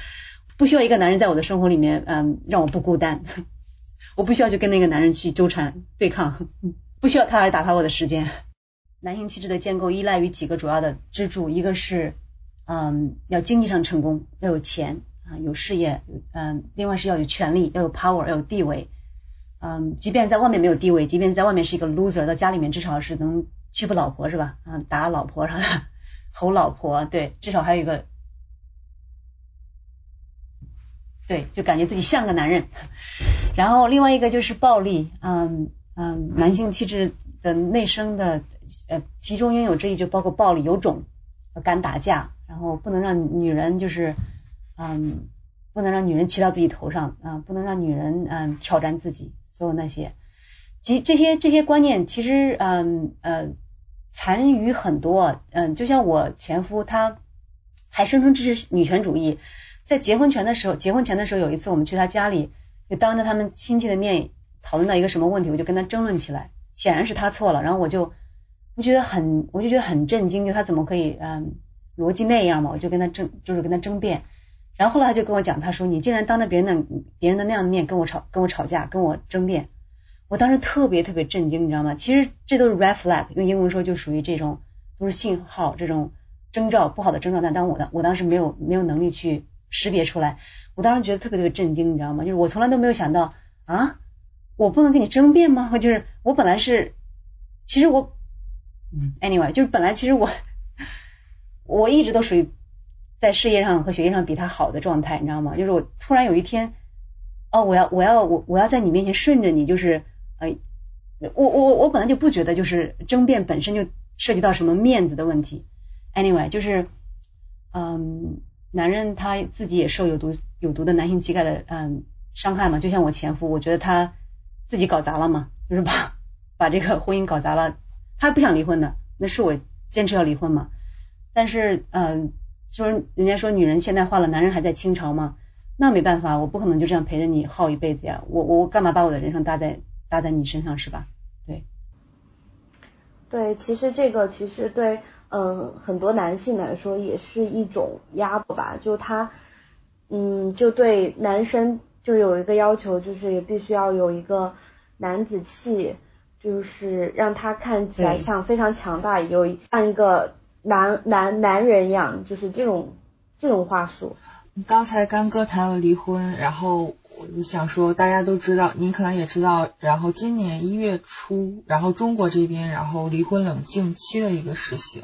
不需要一个男人在我的生活里面，嗯，让我不孤单。*laughs* 我不需要去跟那个男人去纠缠对抗，*laughs* 不需要他来打发我的时间。男性气质的建构依赖于几个主要的支柱，一个是，嗯，要经济上成功，要有钱啊，有事业，嗯，另外是要有权利，要有 power，要有地位。嗯，即便在外面没有地位，即便在外面是一个 loser，到家里面至少是能欺负老婆是吧？啊，打老婆啥的，*laughs* 吼老婆，对，至少还有一个。对，就感觉自己像个男人。然后另外一个就是暴力，嗯嗯，男性气质的内生的呃，其中应有之意就包括暴力，有种，敢打架，然后不能让女人就是嗯，不能让女人骑到自己头上啊，不能让女人嗯挑战自己，所有那些，其这些这些观念其实嗯呃残余很多，嗯，就像我前夫他还声称支持女权主义。在结婚前的时候，结婚前的时候有一次我们去他家里，就当着他们亲戚的面讨论到一个什么问题，我就跟他争论起来，显然是他错了，然后我就我觉得很我就觉得很震惊，就他怎么可以嗯逻辑那样嘛，我就跟他争就是跟他争辩，然后后来他就跟我讲，他说你竟然当着别人的别人的那样的面跟我吵跟我吵架跟我争辩，我当时特别特别震惊，你知道吗？其实这都是 red flag，用英文说就属于这种都是信号，这种征兆不好的征兆。但当我的我当时没有没有能力去识别出来，我当时觉得特别特别震惊，你知道吗？就是我从来都没有想到啊，我不能跟你争辩吗？就是我本来是，其实我，嗯，anyway，就是本来其实我我一直都属于在事业上和学业上比他好的状态，你知道吗？就是我突然有一天，哦，我要我要我我要在你面前顺着你，就是呃，我我我本来就不觉得就是争辩本身就涉及到什么面子的问题，anyway，就是嗯。男人他自己也受有毒有毒的男性气概的嗯伤害嘛，就像我前夫，我觉得他自己搞砸了嘛，就是把把这个婚姻搞砸了。他不想离婚的，那是我坚持要离婚嘛。但是嗯，就是人家说女人现代化了，男人还在清朝嘛，那没办法，我不可能就这样陪着你耗一辈子呀。我我干嘛把我的人生搭在搭在你身上是吧？对。对，其实这个其实对。嗯，很多男性来说也是一种压迫吧，就他，嗯，就对男生就有一个要求，就是也必须要有一个男子气，就是让他看起来像非常强大，有像一个男男男人一样，就是这种这种话术。刚才干哥谈了离婚，然后。我就想说，大家都知道，您可能也知道，然后今年一月初，然后中国这边，然后离婚冷静期的一个实行，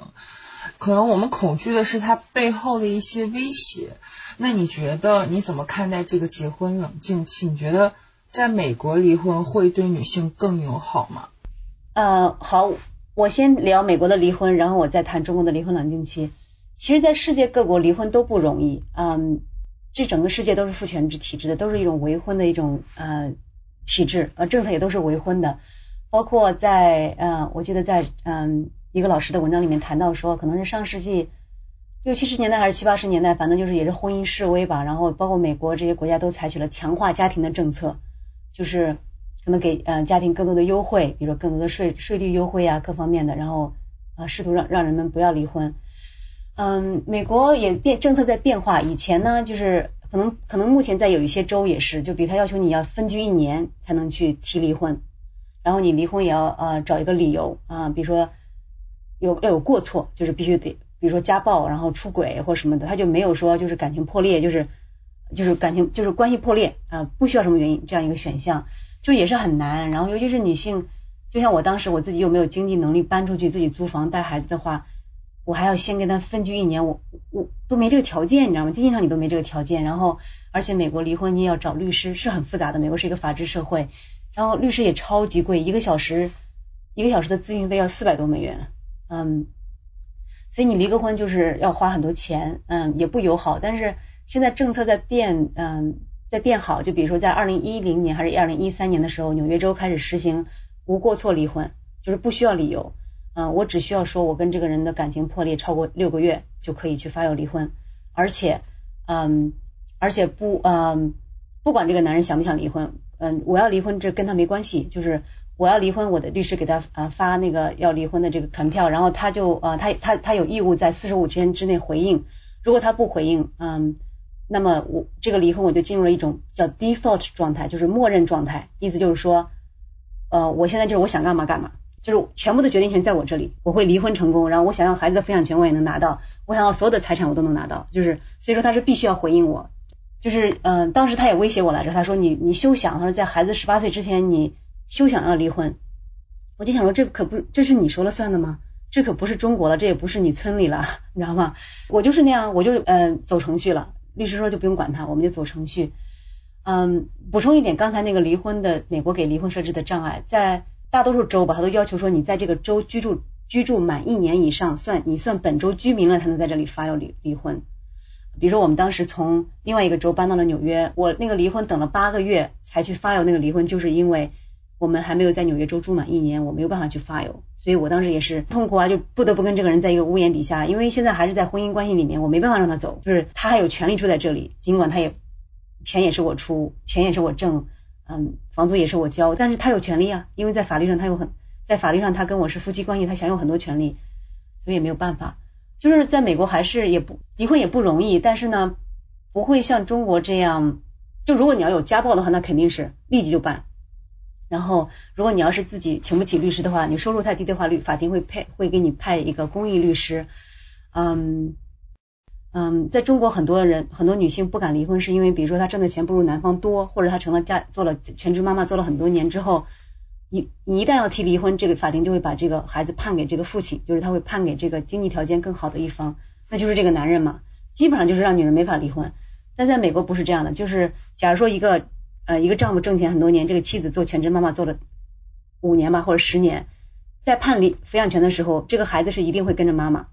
可能我们恐惧的是它背后的一些威胁。那你觉得你怎么看待这个结婚冷静期？你觉得在美国离婚会对女性更友好吗？呃，好，我先聊美国的离婚，然后我再谈中国的离婚冷静期。其实，在世界各国离婚都不容易，嗯。这整个世界都是父权制体制的，都是一种违婚的一种呃体制，呃政策也都是违婚的。包括在呃，我记得在嗯一个老师的文章里面谈到说，可能是上世纪六七十年代还是七八十年代，反正就是也是婚姻示威吧。然后包括美国这些国家都采取了强化家庭的政策，就是可能给呃家庭更多的优惠，比如说更多的税税率优惠啊各方面的，然后啊试图让让人们不要离婚。嗯，美国也变政策在变化。以前呢，就是可能可能目前在有一些州也是，就比如他要求你要分居一年才能去提离婚，然后你离婚也要呃找一个理由啊，比如说有要有过错，就是必须得，比如说家暴，然后出轨或什么的，他就没有说就是感情破裂，就是就是感情就是关系破裂啊，不需要什么原因这样一个选项，就也是很难。然后尤其是女性，就像我当时我自己又没有经济能力搬出去自己租房带孩子的话。我还要先跟他分居一年，我我都没这个条件，你知道吗？经济上你都没这个条件，然后而且美国离婚你也要找律师，是很复杂的。美国是一个法治社会，然后律师也超级贵，一个小时一个小时的咨询费要四百多美元，嗯，所以你离个婚就是要花很多钱，嗯，也不友好。但是现在政策在变，嗯，在变好。就比如说在二零一零年还是二零一三年的时候，纽约州开始实行无过错离婚，就是不需要理由。嗯，我只需要说，我跟这个人的感情破裂超过六个月，就可以去发要离婚，而且，嗯，而且不，嗯，不管这个男人想不想离婚，嗯，我要离婚这跟他没关系，就是我要离婚，我的律师给他啊发那个要离婚的这个传票，然后他就啊他他他有义务在四十五天之内回应，如果他不回应，嗯，那么我这个离婚我就进入了一种叫 default 状态，就是默认状态，意思就是说，呃，我现在就是我想干嘛干嘛。就是全部的决定权在我这里，我会离婚成功，然后我想要孩子的抚养权我也能拿到，我想要所有的财产我都能拿到，就是所以说他是必须要回应我，就是嗯，当时他也威胁我来着，他说你你休想，他说在孩子十八岁之前你休想要离婚，我就想说这可不这是你说了算的吗？这可不是中国了，这也不是你村里了，你知道吗？我就是那样，我就嗯走程序了，律师说就不用管他，我们就走程序。嗯，补充一点，刚才那个离婚的美国给离婚设置的障碍在。大多数州吧，他都要求说你在这个州居住居住满一年以上，算你算本州居民了，才能在这里发要离离婚。比如说我们当时从另外一个州搬到了纽约，我那个离婚等了八个月才去发有那个离婚，就是因为我们还没有在纽约州住满一年，我没有办法去发邮，所以我当时也是痛苦啊，就不得不跟这个人在一个屋檐底下，因为现在还是在婚姻关系里面，我没办法让他走，就是他还有权利住在这里，尽管他也钱也是我出，钱也是我挣。嗯，房租也是我交，但是他有权利啊，因为在法律上他有很，在法律上他跟我是夫妻关系，他享有很多权利，所以也没有办法。就是在美国还是也不离婚也不容易，但是呢，不会像中国这样，就如果你要有家暴的话，那肯定是立即就办，然后，如果你要是自己请不起律师的话，你收入太低的话，律法庭会派会给你派一个公益律师。嗯嗯，在中国很多人很多女性不敢离婚，是因为比如说她挣的钱不如男方多，或者她成了家做了全职妈妈做了很多年之后，你你一旦要提离婚，这个法庭就会把这个孩子判给这个父亲，就是他会判给这个经济条件更好的一方，那就是这个男人嘛，基本上就是让女人没法离婚。但在美国不是这样的，就是假如说一个。呃，一个丈夫挣钱很多年，这个妻子做全职妈妈做了五年吧，或者十年，在判离抚养权的时候，这个孩子是一定会跟着妈妈，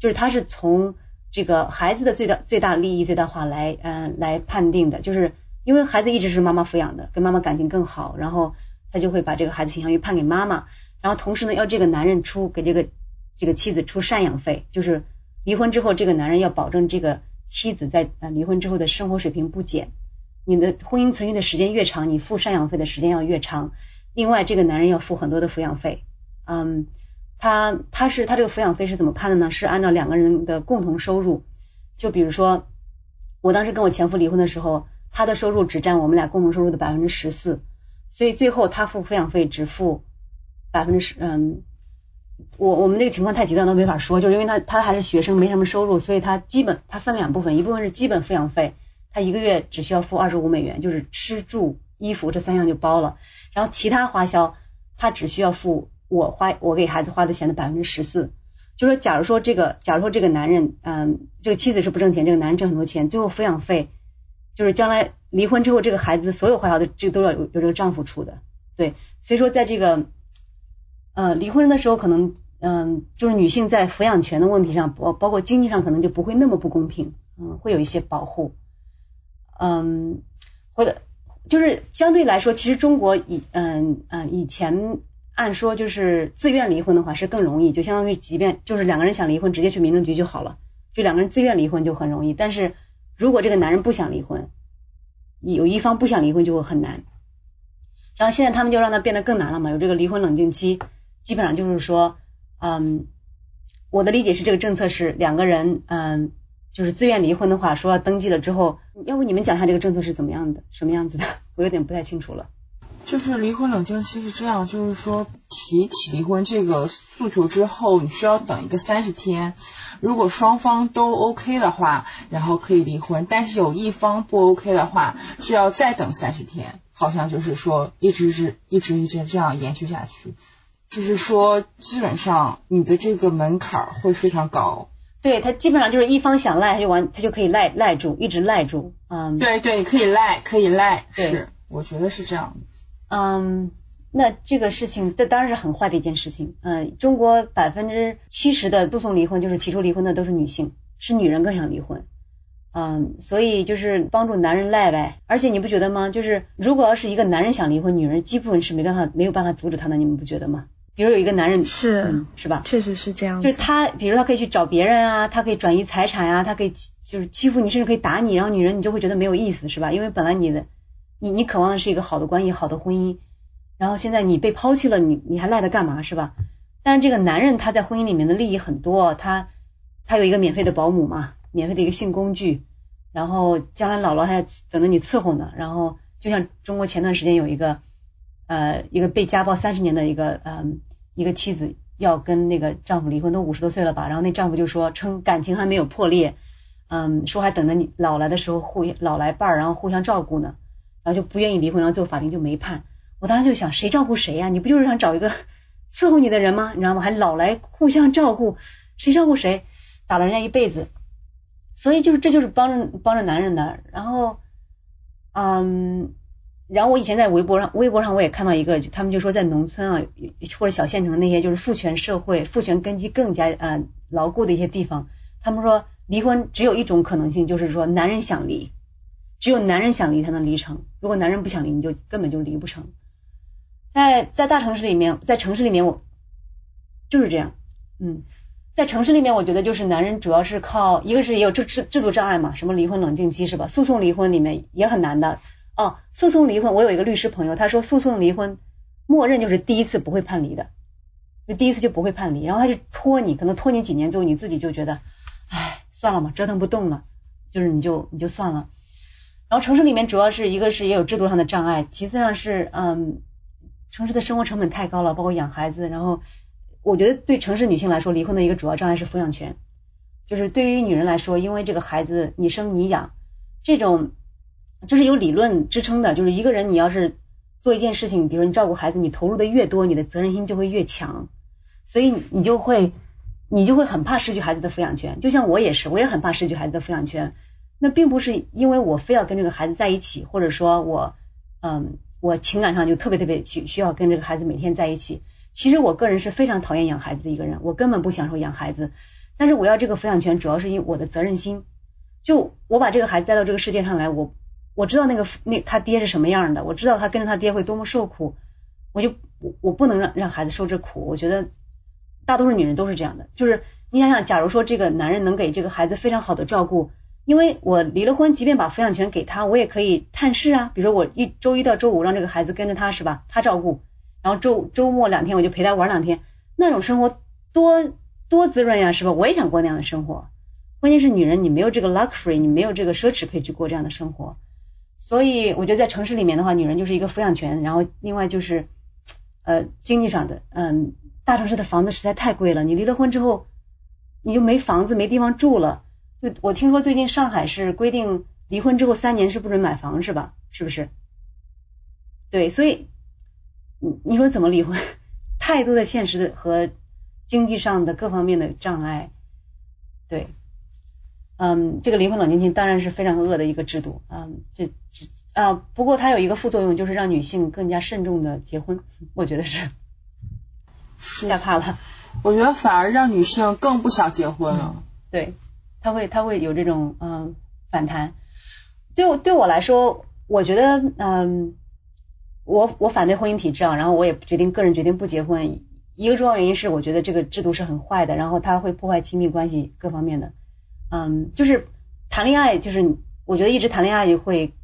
就是他是从这个孩子的最大最大利益最大化来嗯来判定的，就是因为孩子一直是妈妈抚养的，跟妈妈感情更好，然后他就会把这个孩子倾向于判给妈妈，然后同时呢要这个男人出给这个这个妻子出赡养费，就是离婚之后这个男人要保证这个妻子在呃离婚之后的生活水平不减。你的婚姻存续的时间越长，你付赡养费的时间要越长。另外，这个男人要付很多的抚养费。嗯，他他是他这个抚养费是怎么判的呢？是按照两个人的共同收入。就比如说，我当时跟我前夫离婚的时候，他的收入只占我们俩共同收入的百分之十四，所以最后他付抚养费只付百分之十。嗯，我我们这个情况太极端都没法说，就是因为他他还是学生，没什么收入，所以他基本他分两部分，一部分是基本抚养费。他一个月只需要付二十五美元，就是吃住衣服这三项就包了，然后其他花销他只需要付我花我给孩子花的钱的百分之十四。就说假如说这个假如说这个男人嗯这个妻子是不挣钱，这个男人挣很多钱，最后抚养费就是将来离婚之后这个孩子所有花销的这都要由由这个丈夫出的。对，所以说在这个呃离婚的时候可能嗯就是女性在抚养权的问题上包包括经济上可能就不会那么不公平，嗯会有一些保护。嗯，或者就是相对来说，其实中国以嗯嗯以前按说就是自愿离婚的话是更容易，就相当于即便就是两个人想离婚，直接去民政局就好了，就两个人自愿离婚就很容易。但是如果这个男人不想离婚，有一方不想离婚就会很难。然后现在他们就让他变得更难了嘛，有这个离婚冷静期，基本上就是说，嗯，我的理解是这个政策是两个人嗯。就是自愿离婚的话，说要登记了之后，要不你们讲一下这个政策是怎么样的，什么样子的？*laughs* 我有点不太清楚了。就是离婚冷静期是这样，就是说提起离婚这个诉求之后，你需要等一个三十天，如果双方都 OK 的话，然后可以离婚；但是有一方不 OK 的话，需要再等三十天。好像就是说一直是一直一直这样延续下去，就是说基本上你的这个门槛会非常高。对他基本上就是一方想赖，他就完，他就可以赖赖住，一直赖住。嗯，对对，可以赖，可以赖，是，我觉得是这样嗯，那这个事情，这当然是很坏的一件事情。嗯，中国百分之七十的诉讼离婚，就是提出离婚的都是女性，是女人更想离婚。嗯，所以就是帮助男人赖呗。而且你不觉得吗？就是如果要是一个男人想离婚，女人基本是没办法，没有办法阻止他的，你们不觉得吗？比如有一个男人是是吧？确实是这样，就是他，比如他可以去找别人啊，他可以转移财产啊，他可以就是欺负你，甚至可以打你，然后女人你就会觉得没有意思，是吧？因为本来你的你你渴望的是一个好的关系、好的婚姻，然后现在你被抛弃了，你你还赖他干嘛，是吧？但是这个男人他在婚姻里面的利益很多，他他有一个免费的保姆嘛，免费的一个性工具，然后将来老了还等着你伺候呢，然后就像中国前段时间有一个。呃，一个被家暴三十年的一个嗯，一个妻子要跟那个丈夫离婚，都五十多岁了吧？然后那丈夫就说，称感情还没有破裂，嗯，说还等着你老来的时候互老来伴儿，然后互相照顾呢，然后就不愿意离婚，然后最后法庭就没判。我当时就想，谁照顾谁呀？你不就是想找一个 *laughs* 伺候你的人吗？你知道吗？还老来互相照顾，谁照顾谁？打了人家一辈子，所以就是这就是帮着帮着男人的。然后，嗯。然后我以前在微博上，微博上我也看到一个，他们就说在农村啊，或者小县城那些就是父权社会、父权根基更加呃牢固的一些地方，他们说离婚只有一种可能性，就是说男人想离，只有男人想离才能离成，如果男人不想离，你就根本就离不成。在在大城市里面，在城市里面我就是这样，嗯，在城市里面我觉得就是男人主要是靠一个是也有制制制度障碍嘛，什么离婚冷静期是吧？诉讼离婚里面也很难的。哦，诉讼离婚，我有一个律师朋友，他说诉讼离婚，默认就是第一次不会判离的，就第一次就不会判离，然后他就拖你，可能拖你几年之后，你自己就觉得，唉，算了嘛，折腾不动了，就是你就你就算了。然后城市里面主要是一个是也有制度上的障碍，其次上是嗯，城市的生活成本太高了，包括养孩子。然后我觉得对城市女性来说，离婚的一个主要障碍是抚养权。就是对于女人来说，因为这个孩子你生你养，这种这是有理论支撑的。就是一个人你要是做一件事情，比如说你照顾孩子，你投入的越多，你的责任心就会越强，所以你就会你就会很怕失去孩子的抚养权。就像我也是，我也很怕失去孩子的抚养权。那并不是因为我非要跟这个孩子在一起，或者说我嗯我情感上就特别特别需需要跟这个孩子每天在一起。其实我个人是非常讨厌养孩子的一个人，我根本不享受养孩子。但是我要这个抚养权，主要是因我的责任心。就我把这个孩子带到这个世界上来，我我知道那个那他爹是什么样的，我知道他跟着他爹会多么受苦，我就我我不能让让孩子受这苦。我觉得大多数女人都是这样的，就是你想想，假如说这个男人能给这个孩子非常好的照顾，因为我离了婚，即便把抚养权给他，我也可以探视啊，比如说我一周一到周五让这个孩子跟着他是吧，他照顾，然后周周末两天我就陪他玩两天，那种生活多。多滋润呀，是吧？我也想过那样的生活。关键是女人，你没有这个 luxury，你没有这个奢侈可以去过这样的生活。所以我觉得在城市里面的话，女人就是一个抚养权，然后另外就是呃经济上的，嗯，大城市的房子实在太贵了。你离了婚之后，你就没房子，没地方住了。就我听说最近上海是规定离婚之后三年是不准买房，是吧？是不是？对，所以你你说怎么离婚？太多的现实的和。经济上的各方面的障碍，对，嗯，这个离婚冷静期当然是非常恶的一个制度，嗯，这这啊，不过它有一个副作用，就是让女性更加慎重的结婚，我觉得是吓怕了。我觉得反而让女性更不想结婚了。对，他会他会有这种嗯反弹。对对我来说，我觉得嗯，我我反对婚姻体制啊，然后我也决定个人决定不结婚。一个重要原因是，我觉得这个制度是很坏的，然后它会破坏亲密关系各方面的。嗯，就是谈恋爱，就是我觉得一直谈恋爱也会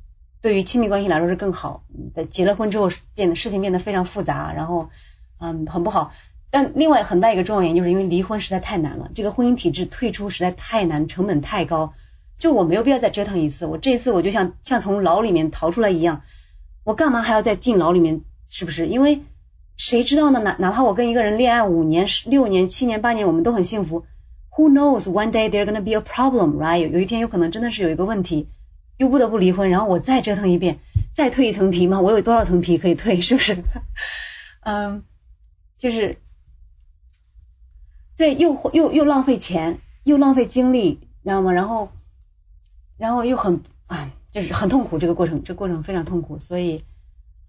对于亲密关系来说是更好。的结了婚之后，变得事情变得非常复杂，然后嗯很不好。但另外很大一个重要原因，就是因为离婚实在太难了，这个婚姻体制退出实在太难，成本太高。就我没有必要再折腾一次，我这一次我就像像从牢里面逃出来一样，我干嘛还要再进牢里面？是不是？因为。谁知道呢？哪哪怕我跟一个人恋爱五年、六年、七年、八年，我们都很幸福。Who knows? One day there gonna be a problem, right? 有一天有可能真的是有一个问题，又不得不离婚，然后我再折腾一遍，再蜕一层皮嘛？我有多少层皮可以蜕？是不是？*laughs* 嗯，就是，对，又又又浪费钱，又浪费精力，知道吗？然后，然后又很啊，就是很痛苦，这个过程，这过程非常痛苦，所以，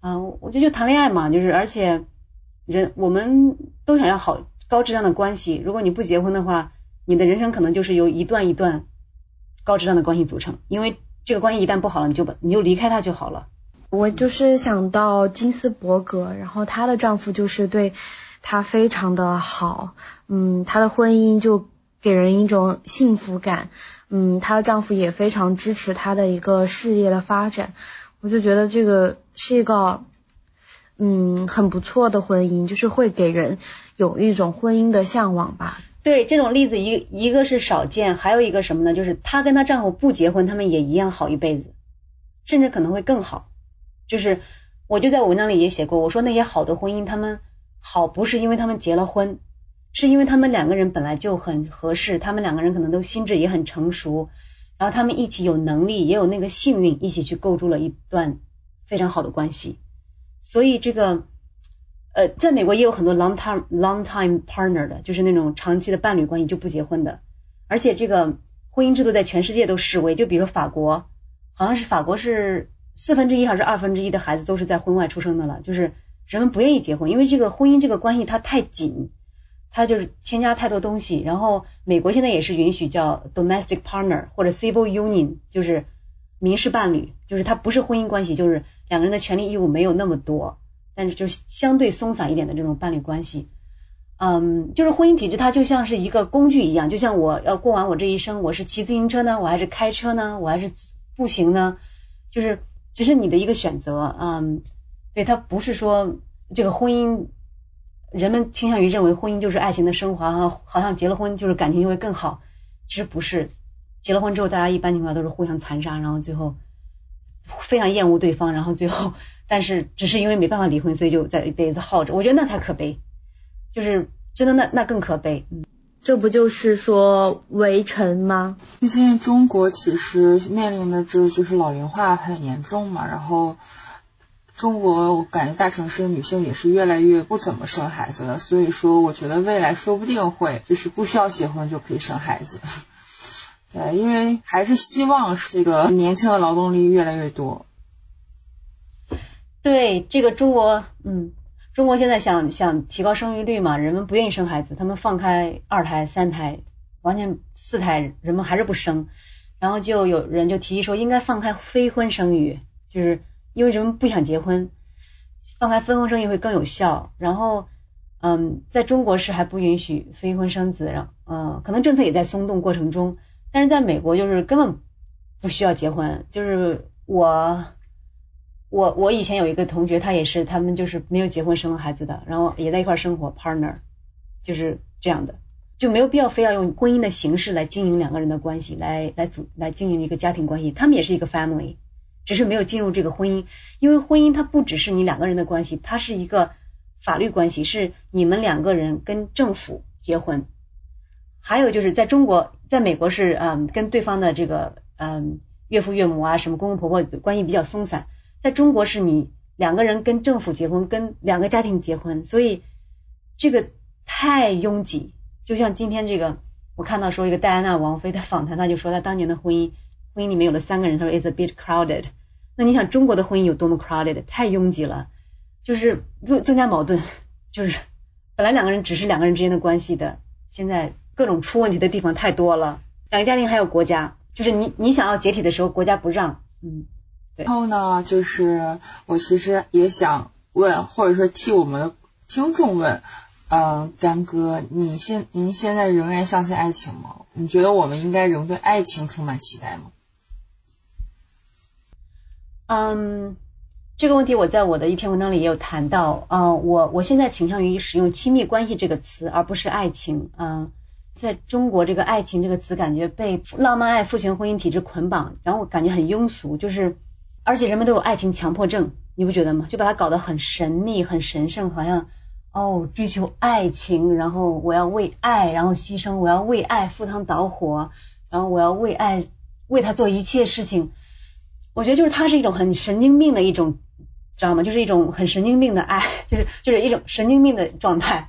啊，我觉得就谈恋爱嘛，就是而且。人我们都想要好高质量的关系，如果你不结婚的话，你的人生可能就是由一段一段高质量的关系组成。因为这个关系一旦不好了，你就把你就离开他就好了。我就是想到金斯伯格，然后她的丈夫就是对她非常的好，嗯，她的婚姻就给人一种幸福感，嗯，她的丈夫也非常支持她的一个事业的发展，我就觉得这个是一个。嗯，很不错的婚姻，就是会给人有一种婚姻的向往吧。对，这种例子一一个是少见，还有一个什么呢？就是她跟她丈夫不结婚，他们也一样好一辈子，甚至可能会更好。就是我就在文章里也写过，我说那些好的婚姻，他们好不是因为他们结了婚，是因为他们两个人本来就很合适，他们两个人可能都心智也很成熟，然后他们一起有能力，也有那个幸运，一起去构筑了一段非常好的关系。所以这个，呃，在美国也有很多 long time long time partner 的，就是那种长期的伴侣关系就不结婚的。而且这个婚姻制度在全世界都示威，就比如法国，好像是法国是四分之一还是二分之一的孩子都是在婚外出生的了，就是人们不愿意结婚，因为这个婚姻这个关系它太紧，它就是添加太多东西。然后美国现在也是允许叫 domestic partner 或者 civil union，就是民事伴侣，就是它不是婚姻关系，就是。两个人的权利义务没有那么多，但是就相对松散一点的这种伴侣关系，嗯，就是婚姻体制它就像是一个工具一样，就像我要过完我这一生，我是骑自行车呢，我还是开车呢，我还是步行呢，就是只是你的一个选择，嗯，对，他不是说这个婚姻，人们倾向于认为婚姻就是爱情的升华，好像结了婚就是感情就会更好，其实不是，结了婚之后大家一般情况下都是互相残杀，然后最后。非常厌恶对方，然后最后但是只是因为没办法离婚，所以就在一辈子耗着。我觉得那才可悲，就是真的那那更可悲。嗯，这不就是说围城吗？毕竟中国其实面临的这就是老龄化很严重嘛，然后。中国我感觉大城市的女性也是越来越不怎么生孩子了，所以说我觉得未来说不定会就是不需要结婚就可以生孩子。*laughs* 对，因为还是希望这个年轻的劳动力越来越多。对，这个中国，嗯，中国现在想想提高生育率嘛，人们不愿意生孩子，他们放开二胎、三胎，完全四胎，人们还是不生，然后就有人就提议说应该放开非婚生育，就是。因为人们不想结婚，放开分婚生育会更有效。然后，嗯，在中国是还不允许非婚生子，然嗯，可能政策也在松动过程中。但是在美国就是根本不需要结婚。就是我，我我以前有一个同学，他也是，他们就是没有结婚生了孩子的，然后也在一块生活，partner 就是这样的，就没有必要非要用婚姻的形式来经营两个人的关系，来来组来经营一个家庭关系。他们也是一个 family。只是没有进入这个婚姻，因为婚姻它不只是你两个人的关系，它是一个法律关系，是你们两个人跟政府结婚。还有就是在中国，在美国是嗯跟对方的这个嗯岳父岳母啊什么公公婆婆关系比较松散，在中国是你两个人跟政府结婚，跟两个家庭结婚，所以这个太拥挤。就像今天这个，我看到说一个戴安娜王妃的访谈，她就说她当年的婚姻婚姻里面有了三个人，她说 is a bit crowded。那你想中国的婚姻有多么 crowded，太拥挤了，就是又增加矛盾，就是 *laughs* 本来两个人只是两个人之间的关系的，现在各种出问题的地方太多了。两个家庭还有国家，就是你你想要解体的时候，国家不让，嗯，对。然后呢，就是我其实也想问，或者说替我们听众问，嗯，干哥，你现您现在仍然相信爱情吗？你觉得我们应该仍对爱情充满期待吗？嗯，这个问题我在我的一篇文章里也有谈到。嗯，我我现在倾向于使用亲密关系这个词，而不是爱情。嗯，在中国，这个爱情这个词感觉被浪漫爱、父权婚姻体制捆绑，然后感觉很庸俗。就是，而且人们都有爱情强迫症，你不觉得吗？就把它搞得很神秘、很神圣，好像哦，追求爱情，然后我要为爱，然后牺牲，我要为爱赴汤蹈火，然后我要为爱为他做一切事情。我觉得就是它是一种很神经病的一种，知道吗？就是一种很神经病的爱，*laughs* 就是就是一种神经病的状态。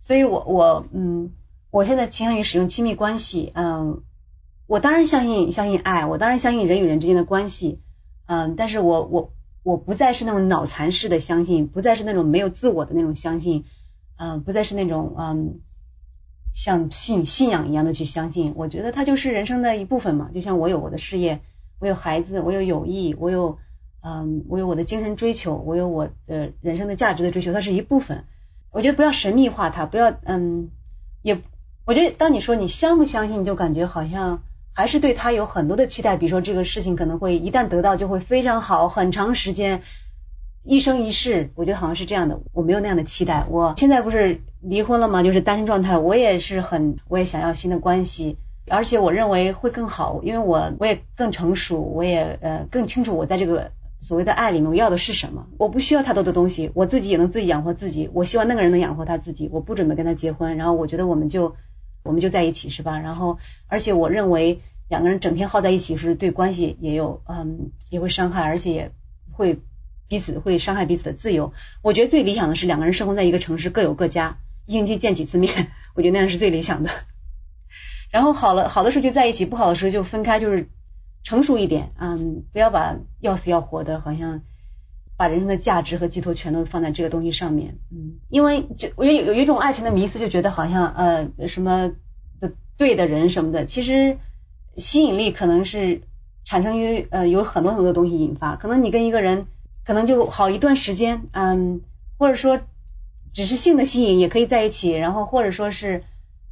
所以我我嗯，我现在倾向于使用亲密关系。嗯，我当然相信相信爱，我当然相信人与人之间的关系。嗯，但是我我我不再是那种脑残式的相信，不再是那种没有自我的那种相信。嗯，不再是那种嗯像信信仰一样的去相信。我觉得它就是人生的一部分嘛，就像我有我的事业。我有孩子，我有友谊，我有嗯，我有我的精神追求，我有我的人生的价值的追求，它是一部分。我觉得不要神秘化它，不要嗯，也我觉得当你说你相不相信，就感觉好像还是对他有很多的期待。比如说这个事情可能会一旦得到就会非常好，很长时间，一生一世。我觉得好像是这样的，我没有那样的期待。我现在不是离婚了吗？就是单身状态，我也是很，我也想要新的关系。而且我认为会更好，因为我我也更成熟，我也呃更清楚我在这个所谓的爱里面我要的是什么。我不需要太多的东西，我自己也能自己养活自己。我希望那个人能养活他自己，我不准备跟他结婚。然后我觉得我们就我们就在一起是吧？然后而且我认为两个人整天耗在一起是对关系也有嗯也会伤害，而且也会彼此会伤害彼此的自由。我觉得最理想的是两个人生活在一个城市，各有各家，一星期见几次面，*laughs* 我觉得那样是最理想的。然后好了，好的时候就在一起，不好的时候就分开，就是成熟一点，嗯，不要把要死要活的，好像把人生的价值和寄托全都放在这个东西上面，嗯，因为就我觉得有有一种爱情的迷思，就觉得好像呃什么的对的人什么的，其实吸引力可能是产生于呃有很多很多东西引发，可能你跟一个人可能就好一段时间，嗯，或者说只是性的吸引也可以在一起，然后或者说是。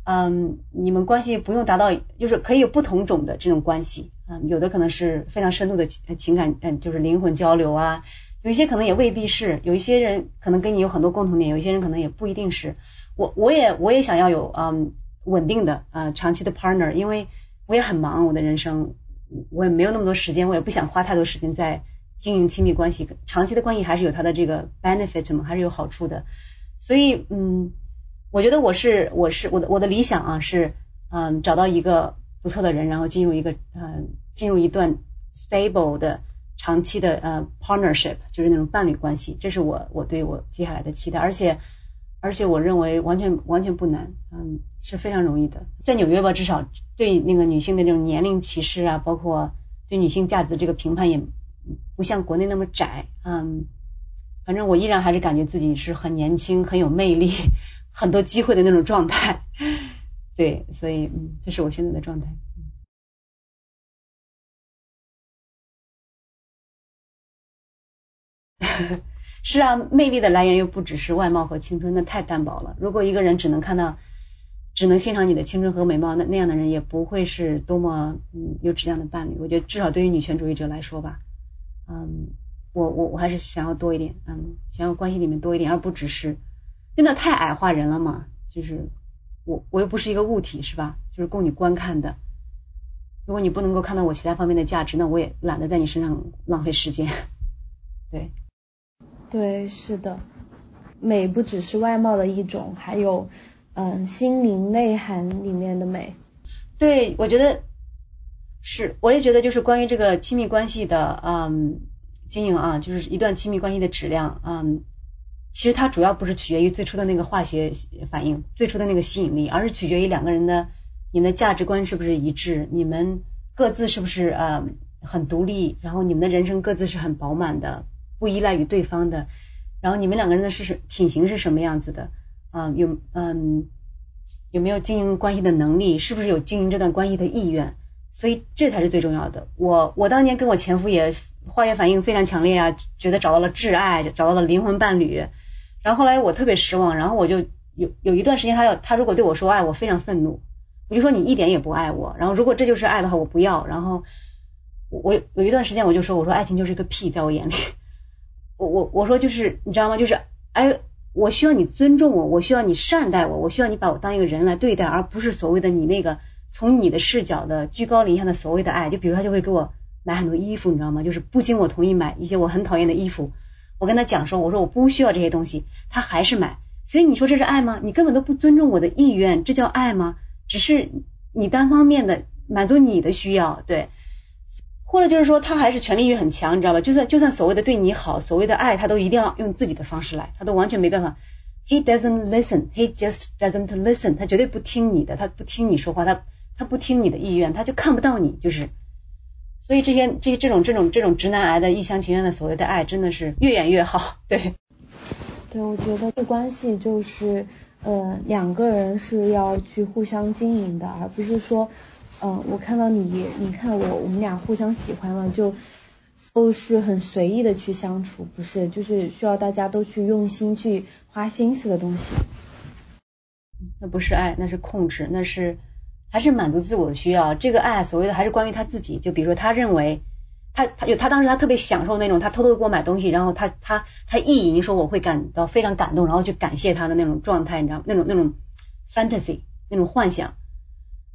嗯，你们关系不用达到，就是可以有不同种的这种关系，嗯，有的可能是非常深度的情情感，嗯，就是灵魂交流啊，有一些可能也未必是，有一些人可能跟你有很多共同点，有一些人可能也不一定是。我我也我也想要有嗯稳定的啊长期的 partner，因为我也很忙，我的人生我也没有那么多时间，我也不想花太多时间在经营亲密关系，长期的关系还是有它的这个 benefit 嘛，还是有好处的。所以，嗯，我觉得我是我是我的我的理想啊是，嗯，找到一个不错的人，然后进入一个嗯进入一段 stable 的长期的呃 partnership，就是那种伴侣关系，这是我我对我接下来的期待，而且而且我认为完全完全不难，嗯，是非常容易的。在纽约吧，至少对那个女性的这种年龄歧视啊，包括对女性价值的这个评判也。不像国内那么窄，嗯，反正我依然还是感觉自己是很年轻、很有魅力、很多机会的那种状态，*laughs* 对，所以嗯，这是我现在的状态。*laughs* 是啊，魅力的来源又不只是外貌和青春，那太单薄了。如果一个人只能看到，只能欣赏你的青春和美貌，那那样的人也不会是多么嗯有质量的伴侣。我觉得至少对于女权主义者来说吧。嗯，我我我还是想要多一点，嗯，想要关系里面多一点，而不只是真的太矮化人了嘛。就是我我又不是一个物体，是吧？就是供你观看的。如果你不能够看到我其他方面的价值，那我也懒得在你身上浪费时间。*laughs* 对，对，是的，美不只是外貌的一种，还有嗯心灵内涵里面的美。对，我觉得。是，我也觉得就是关于这个亲密关系的嗯经营啊，就是一段亲密关系的质量嗯，其实它主要不是取决于最初的那个化学反应，最初的那个吸引力，而是取决于两个人的你的价值观是不是一致，你们各自是不是呃很独立，然后你们的人生各自是很饱满的，不依赖于对方的，然后你们两个人的是品行是什么样子的啊？有嗯有没有经营关系的能力，是不是有经营这段关系的意愿？所以这才是最重要的。我我当年跟我前夫也化学反应非常强烈啊，觉得找到了挚爱，找到了灵魂伴侣。然后后来我特别失望，然后我就有有一段时间，他要他如果对我说爱，我非常愤怒，我就说你一点也不爱我。然后如果这就是爱的话，我不要。然后我有一段时间我就说，我说爱情就是个屁，在我眼里。我我我说就是你知道吗？就是哎，我需要你尊重我，我需要你善待我，我需要你把我当一个人来对待，而不是所谓的你那个。从你的视角的居高临下的所谓的爱，就比如他就会给我买很多衣服，你知道吗？就是不经我同意买一些我很讨厌的衣服。我跟他讲说，我说我不需要这些东西，他还是买。所以你说这是爱吗？你根本都不尊重我的意愿，这叫爱吗？只是你单方面的满足你的需要，对。或者就是说他还是权力欲很强，你知道吧？就算就算所谓的对你好，所谓的爱，他都一定要用自己的方式来，他都完全没办法。He doesn't listen, he just doesn't listen，他绝对不听你的，他不听你说话，他。他不听你的意愿，他就看不到你，就是，所以这些这这种这种这种直男癌的一厢情愿的所谓的爱，真的是越演越好，*laughs* 对。对，我觉得这关系就是，呃，两个人是要去互相经营的，而不是说，嗯，我看到你，你看我，我们俩互相喜欢了，就都是很随意的去相处，不是，就是需要大家都去用心去花心思的东西。那不是爱，那是控制，那是。还是满足自我的需要，这个爱所谓的还是关于他自己。就比如说，他认为他他有他当时他特别享受那种他偷偷给我买东西，然后他他他意淫说我会感到非常感动，然后去感谢他的那种状态，你知道那种那种 fantasy 那种幻想，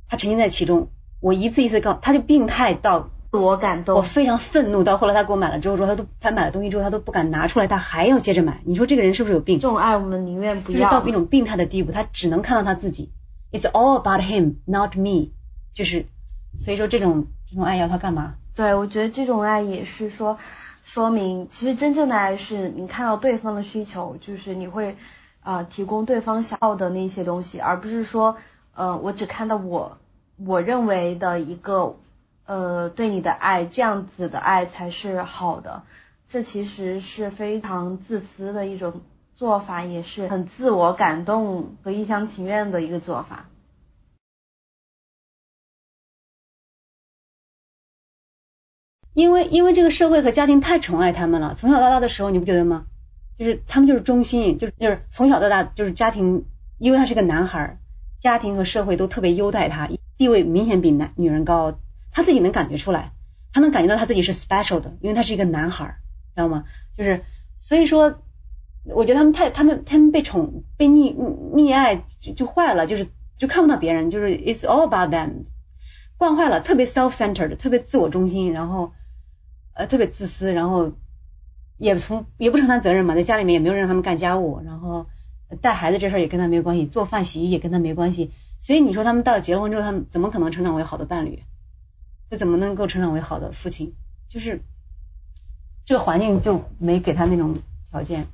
他沉浸在其中。我一次一次告他就病态到我感动，我非常愤怒。到后来他给我买了之后说他都他买了东西之后他都不敢拿出来，他还要接着买。你说这个人是不是有病？这种爱我们宁愿不要，就是到一种病态的地步，他只能看到他自己。It's all about him, not me。就是，所以说这种这种爱要他干嘛？对，我觉得这种爱也是说，说明其实真正的爱是你看到对方的需求，就是你会啊提供对方想要的那些东西，而不是说呃我只看到我我认为的一个呃对你的爱，这样子的爱才是好的。这其实是非常自私的一种。做法也是很自我感动和一厢情愿的一个做法，因为因为这个社会和家庭太宠爱他们了，从小到大的时候你不觉得吗？就是他们就是中心，就是就是从小到大就是家庭，因为他是个男孩，家庭和社会都特别优待他，地位明显比男女人高，他自己能感觉出来，他能感觉到他自己是 special 的，因为他是一个男孩，知道吗？就是所以说。我觉得他们太，他们他们被宠被溺溺爱就就坏了，就是就看不到别人，就是 it's all about them，惯坏了，特别 self-centered，特别自我中心，然后呃特别自私，然后也从也不承担责任嘛，在家里面也没有让他们干家务，然后带孩子这事儿也跟他没关系，做饭洗衣也跟他没关系，所以你说他们到结婚之后，他们怎么可能成长为好的伴侣？这怎么能够成长为好的父亲？就是这个环境就没给他那种条件。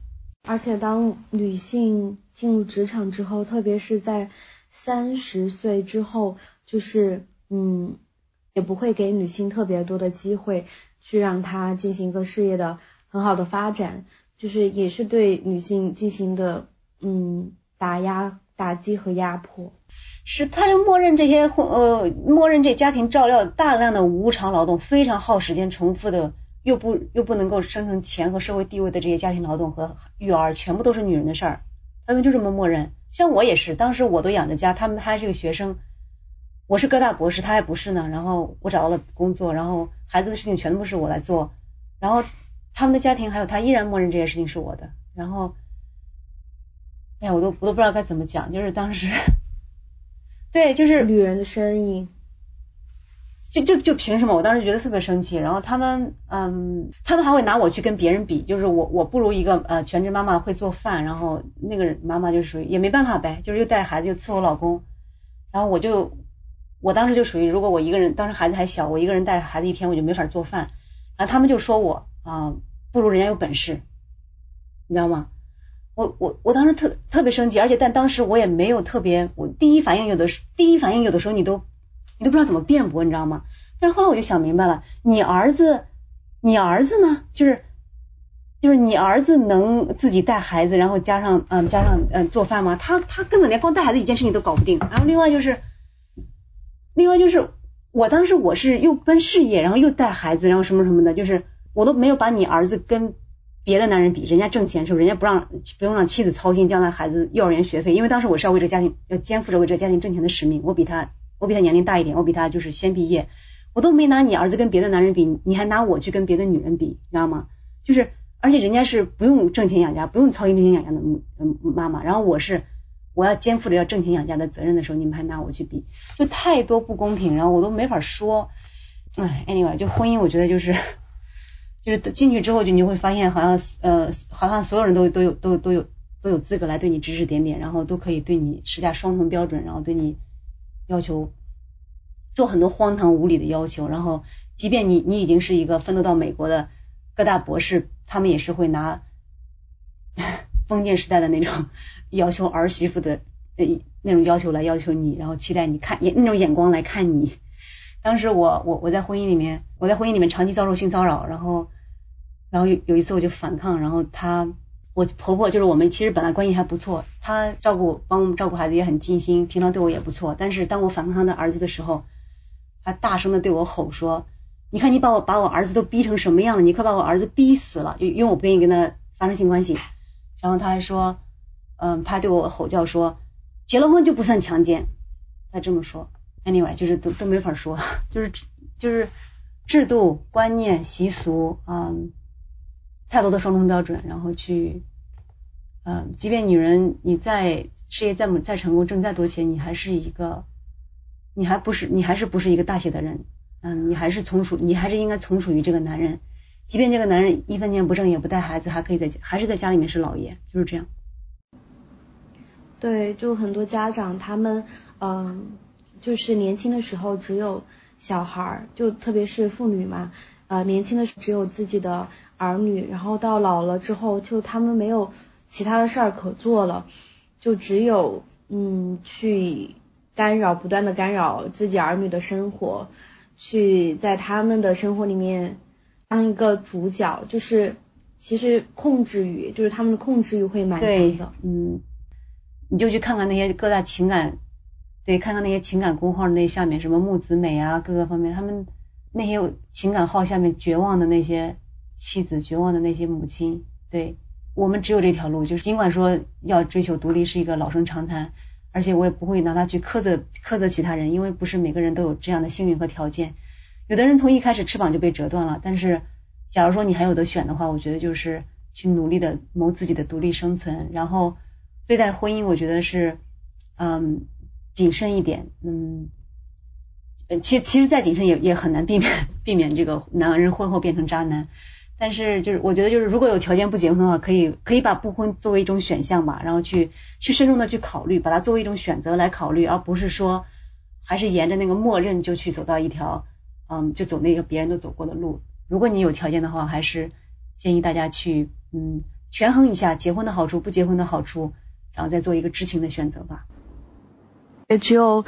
而且当女性进入职场之后，特别是在三十岁之后，就是嗯，也不会给女性特别多的机会去让她进行一个事业的很好的发展，就是也是对女性进行的嗯打压、打击和压迫。是，他就默认这些呃，默认这家庭照料大量的无偿劳动，非常耗时间、重复的。又不又不能够生成钱和社会地位的这些家庭劳动和育儿，全部都是女人的事儿，他们就这么默认。像我也是，当时我都养着家，他们还是个学生，我是各大博士，他还不是呢。然后我找到了工作，然后孩子的事情全部是我来做，然后他们的家庭还有他依然默认这些事情是我的。然后，哎呀，我都我都不知道该怎么讲，就是当时，*laughs* 对，就是女人的声音。就就就凭什么？我当时觉得特别生气。然后他们，嗯，他们还会拿我去跟别人比，就是我我不如一个呃全职妈妈会做饭，然后那个人妈妈就属于也没办法呗，就是又带孩子又伺候老公。然后我就我当时就属于，如果我一个人，当时孩子还小，我一个人带孩子一天我就没法做饭。然后他们就说我啊不如人家有本事，你知道吗？我我我当时特特别生气，而且但当时我也没有特别，我第一反应有的时第一反应有的时候你都。你都不知道怎么辩驳，你知道吗？但是后来我就想明白了，你儿子，你儿子呢？就是就是你儿子能自己带孩子，然后加上嗯加上嗯做饭吗？他他根本连光带孩子一件事情都搞不定。然后另外就是，另外就是我当时我是又奔事业，然后又带孩子，然后什么什么的，就是我都没有把你儿子跟别的男人比，人家挣钱时候，人家不让不用让妻子操心将来孩子幼儿园学费，因为当时我是要为这个家庭要肩负着为这个家庭挣钱的使命，我比他。我比他年龄大一点，我比他就是先毕业，我都没拿你儿子跟别的男人比，你还拿我去跟别的女人比，你知道吗？就是，而且人家是不用挣钱养家，不用操心挣钱养家的嗯妈妈，然后我是我要肩负着要挣钱养家的责任的时候，你们还拿我去比，就太多不公平，然后我都没法说。哎，anyway，就婚姻，我觉得就是，就是进去之后就你会发现，好像呃，好像所有人都都有都都有都有资格来对你指指点点，然后都可以对你施加双重标准，然后对你。要求做很多荒唐无理的要求，然后即便你你已经是一个奋斗到美国的各大博士，他们也是会拿 *laughs* 封建时代的那种要求儿媳妇的那那种要求来要求你，然后期待你看眼那种眼光来看你。当时我我我在婚姻里面，我在婚姻里面长期遭受性骚扰，然后然后有有一次我就反抗，然后他。我婆婆就是我们其实本来关系还不错，她照顾帮我们照顾孩子也很尽心，平常对我也不错。但是当我反抗她的儿子的时候，她大声的对我吼说：“你看你把我把我儿子都逼成什么样了？你快把我儿子逼死了！”就因为我不愿意跟他发生性关系。然后她还说：“嗯，她对我吼叫说，结了婚就不算强奸。”她这么说。Anyway，就是都都没法说，*laughs* 就是就是制度观念习俗嗯。太多的双重标准，然后去，嗯，即便女人你在事业再再成功，挣再多钱，你还是一个，你还不是你还是不是一个大写的人，嗯，你还是从属，你还是应该从属于这个男人，即便这个男人一分钱不挣，也不带孩子，还可以在还是在家里面是老爷，就是这样。对，就很多家长他们，嗯，就是年轻的时候只有小孩儿，就特别是妇女嘛。呃，年轻的时候只有自己的儿女，然后到老了之后，就他们没有其他的事儿可做了，就只有嗯去干扰，不断的干扰自己儿女的生活，去在他们的生活里面当一个主角，就是其实控制欲，就是他们的控制欲会蛮强的。嗯，你就去看看那些各大情感，对，看看那些情感公号那下面什么木子美啊，各个方面他们。那些情感号下面绝望的那些妻子，绝望的那些母亲，对我们只有这条路，就是尽管说要追求独立是一个老生常谈，而且我也不会拿它去苛责苛责其他人，因为不是每个人都有这样的幸运和条件。有的人从一开始翅膀就被折断了，但是假如说你还有得选的话，我觉得就是去努力的谋自己的独立生存，然后对待婚姻，我觉得是嗯谨慎一点，嗯。呃，其实其实再谨慎也也很难避免避免这个男人婚后变成渣男。但是就是我觉得就是如果有条件不结婚的话，可以可以把不婚作为一种选项吧，然后去去慎重的去考虑，把它作为一种选择来考虑，而不是说还是沿着那个默认就去走到一条嗯就走那个别人都走过的路。如果你有条件的话，还是建议大家去嗯权衡一下结婚的好处不结婚的好处，然后再做一个知情的选择吧。也只有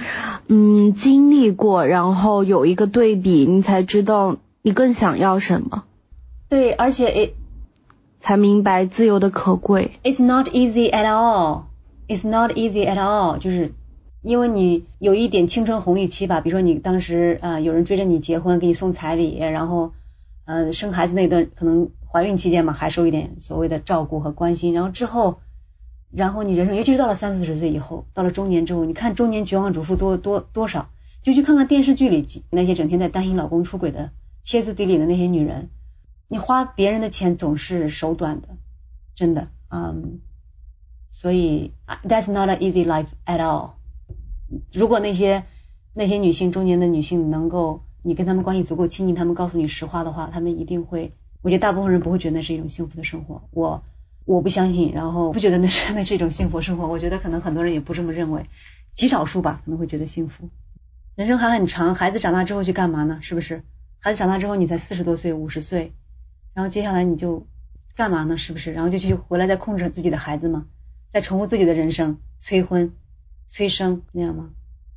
嗯经历过，然后有一个对比，你才知道你更想要什么。对，而且 it 才明白自由的可贵。It's not easy at all. It's not easy at all. 就是因为你有一点青春红利期吧，比如说你当时啊、呃有人追着你结婚，给你送彩礼，然后呃生孩子那段可能怀孕期间嘛，还受一点所谓的照顾和关心，然后之后，然后你人生尤其是到了三四十岁以后，到了中年之后，你看中年绝望主妇多多多少，就去看看电视剧里那些整天在担心老公出轨的歇斯底里的那些女人。你花别人的钱总是手短的，真的，嗯，所以 that's not an easy life at all。如果那些那些女性中年的女性能够你跟她们关系足够亲近，她们告诉你实话的话，她们一定会，我觉得大部分人不会觉得那是一种幸福的生活。我我不相信，然后不觉得那是那是一种幸福生活。我觉得可能很多人也不这么认为，极少数吧可能会觉得幸福。人生还很长，孩子长大之后去干嘛呢？是不是？孩子长大之后你才四十多岁、五十岁。然后接下来你就干嘛呢？是不是？然后就去回来再控制自己的孩子吗？再重复自己的人生，催婚、催生，那样吗？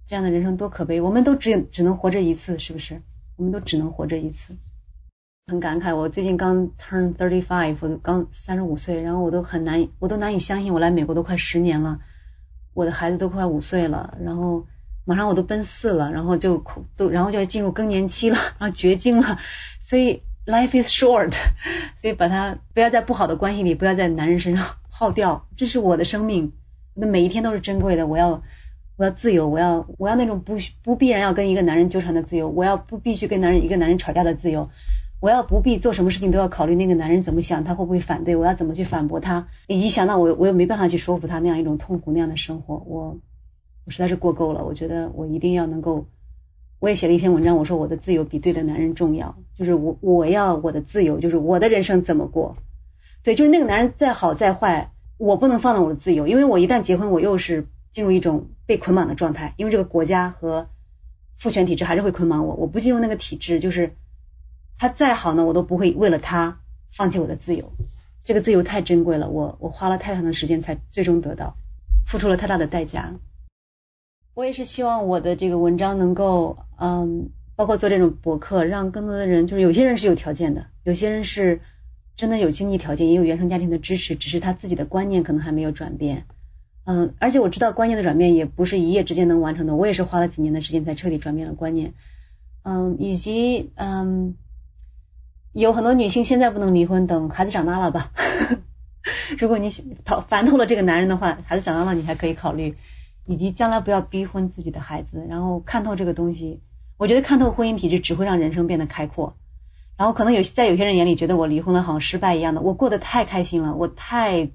这样的人生多可悲！我们都只只能活这一次，是不是？我们都只能活这一次。很感慨，我最近刚 turn thirty five，刚三十五岁，然后我都很难，我都难以相信，我来美国都快十年了，我的孩子都快五岁了，然后马上我都奔四了，然后就都然后就要进入更年期了，然后绝经了，所以。Life is short，*laughs* 所以把它不要在不好的关系里，不要在男人身上 *laughs* 耗掉。这是我的生命，我的每一天都是珍贵的。我要我要自由，我要我要那种不不必然要跟一个男人纠缠的自由，我要不必须跟男人一个男人吵架的自由，我要不必做什么事情都要考虑那个男人怎么想，他会不会反对，我要怎么去反驳他，以及想到我我又没办法去说服他那样一种痛苦那样的生活，我我实在是过够了。我觉得我一定要能够。我也写了一篇文章，我说我的自由比对的男人重要，就是我我要我的自由，就是我的人生怎么过，对，就是那个男人再好再坏，我不能放了我的自由，因为我一旦结婚，我又是进入一种被捆绑的状态，因为这个国家和父权体制还是会捆绑我，我不进入那个体制，就是他再好呢，我都不会为了他放弃我的自由，这个自由太珍贵了，我我花了太长的时间才最终得到，付出了太大的代价。我也是希望我的这个文章能够，嗯，包括做这种博客，让更多的人，就是有些人是有条件的，有些人是真的有经济条件，也有原生家庭的支持，只是他自己的观念可能还没有转变，嗯，而且我知道观念的转变也不是一夜之间能完成的，我也是花了几年的时间才彻底转变了观念，嗯，以及嗯，有很多女性现在不能离婚，等孩子长大了吧，*laughs* 如果你讨烦透了这个男人的话，孩子长大了你还可以考虑。以及将来不要逼婚自己的孩子，然后看透这个东西。我觉得看透婚姻体制只会让人生变得开阔。然后可能有在有些人眼里觉得我离婚了好像失败一样的，我过得太开心了，我太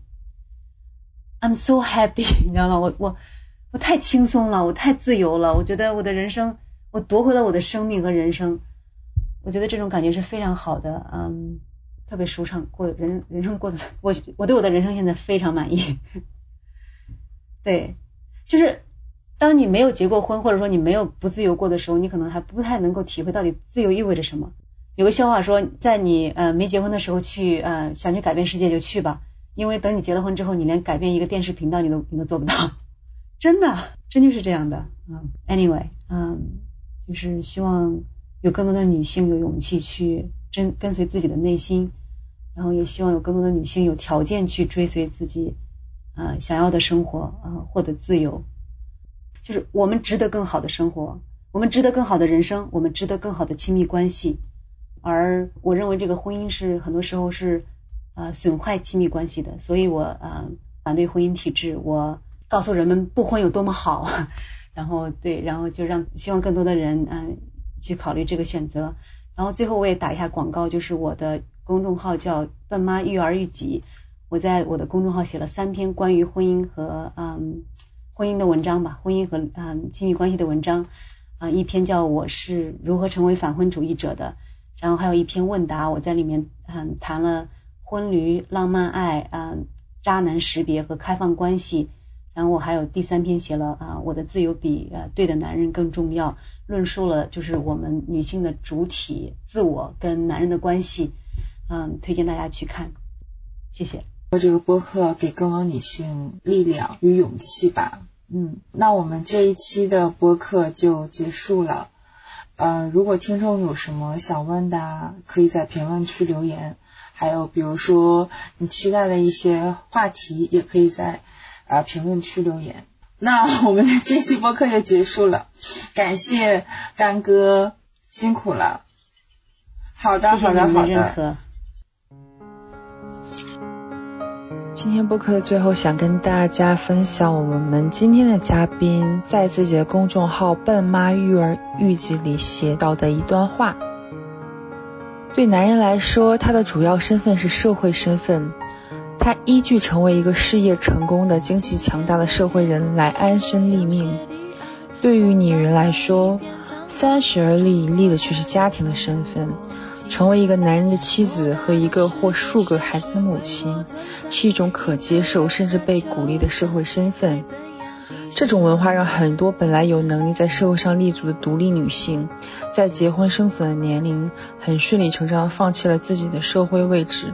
I'm so happy，*laughs* 你知道吗？我我我太轻松了，我太自由了。我觉得我的人生，我夺回了我的生命和人生。我觉得这种感觉是非常好的，嗯，特别舒畅，过人人生过得我我对我的人生现在非常满意。*laughs* 对。就是当你没有结过婚，或者说你没有不自由过的时候，你可能还不太能够体会到底自由意味着什么。有个笑话说，在你呃没结婚的时候去呃想去改变世界就去吧，因为等你结了婚之后，你连改变一个电视频道你都你都做不到，*laughs* 真的真就是这样的嗯 Anyway，嗯，就是希望有更多的女性有勇气去真跟随自己的内心，然后也希望有更多的女性有条件去追随自己。啊，想要的生活啊，获得自由，就是我们值得更好的生活，我们值得更好的人生，我们值得更好的亲密关系。而我认为这个婚姻是很多时候是啊损坏亲密关系的，所以我啊反对婚姻体制，我告诉人们不婚有多么好，*laughs* 然后对，然后就让希望更多的人嗯去考虑这个选择。然后最后我也打一下广告，就是我的公众号叫“笨妈育儿育己”。我在我的公众号写了三篇关于婚姻和嗯婚姻的文章吧，婚姻和嗯亲密关系的文章，啊，一篇叫我是如何成为反婚主义者的，然后还有一篇问答，我在里面嗯谈了婚驴、浪漫爱、嗯渣男识别和开放关系，然后我还有第三篇写了啊我的自由比呃对的男人更重要，论述了就是我们女性的主体自我跟男人的关系，嗯，推荐大家去看，谢谢。这个播客给更多女性力量与勇气吧。嗯，那我们这一期的播客就结束了。呃，如果听众有什么想问的，可以在评论区留言。还有，比如说你期待的一些话题，也可以在呃评论区留言。那我们的这期播客就结束了，感谢干哥辛苦了。好的，好的，好的。今天播客的最后，想跟大家分享我们今天的嘉宾在自己的公众号“笨妈育儿日记”里写到的一段话。对男人来说，他的主要身份是社会身份，他依据成为一个事业成功的、经济强大的社会人来安身立命。对于女人来说，三十而立，立的却是家庭的身份。成为一个男人的妻子和一个或数个孩子的母亲，是一种可接受甚至被鼓励的社会身份。这种文化让很多本来有能力在社会上立足的独立女性，在结婚生子的年龄，很顺理成章放弃了自己的社会位置。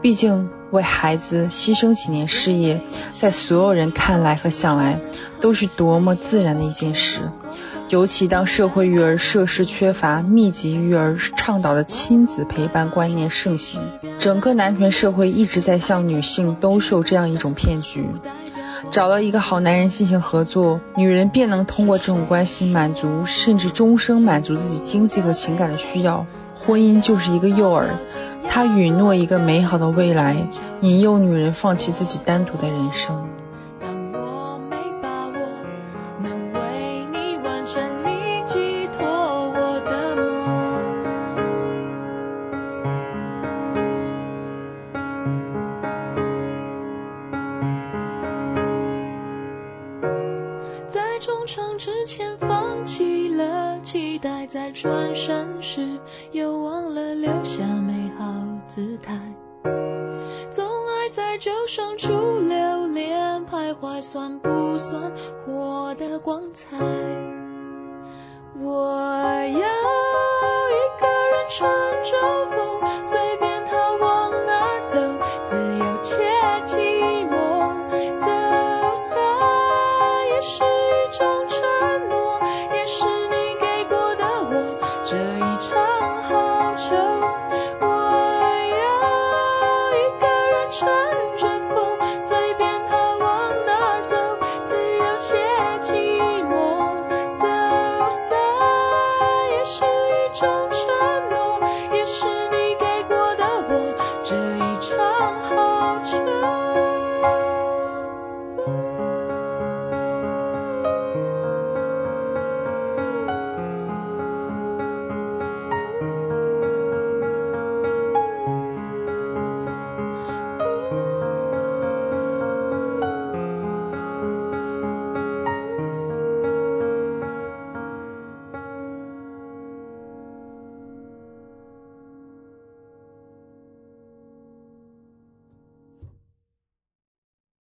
毕竟，为孩子牺牲几年事业，在所有人看来和想来，都是多么自然的一件事。尤其当社会育儿设施缺乏、密集育儿倡导的亲子陪伴观念盛行，整个男权社会一直在向女性兜售这样一种骗局：找到一个好男人进行合作，女人便能通过这种关系满足甚至终生满足自己经济和情感的需要。婚姻就是一个诱饵，它允诺一个美好的未来，引诱女人放弃自己单独的人生。转身时，又忘了留下美好姿态。总爱在旧伤处留恋徘徊，算不算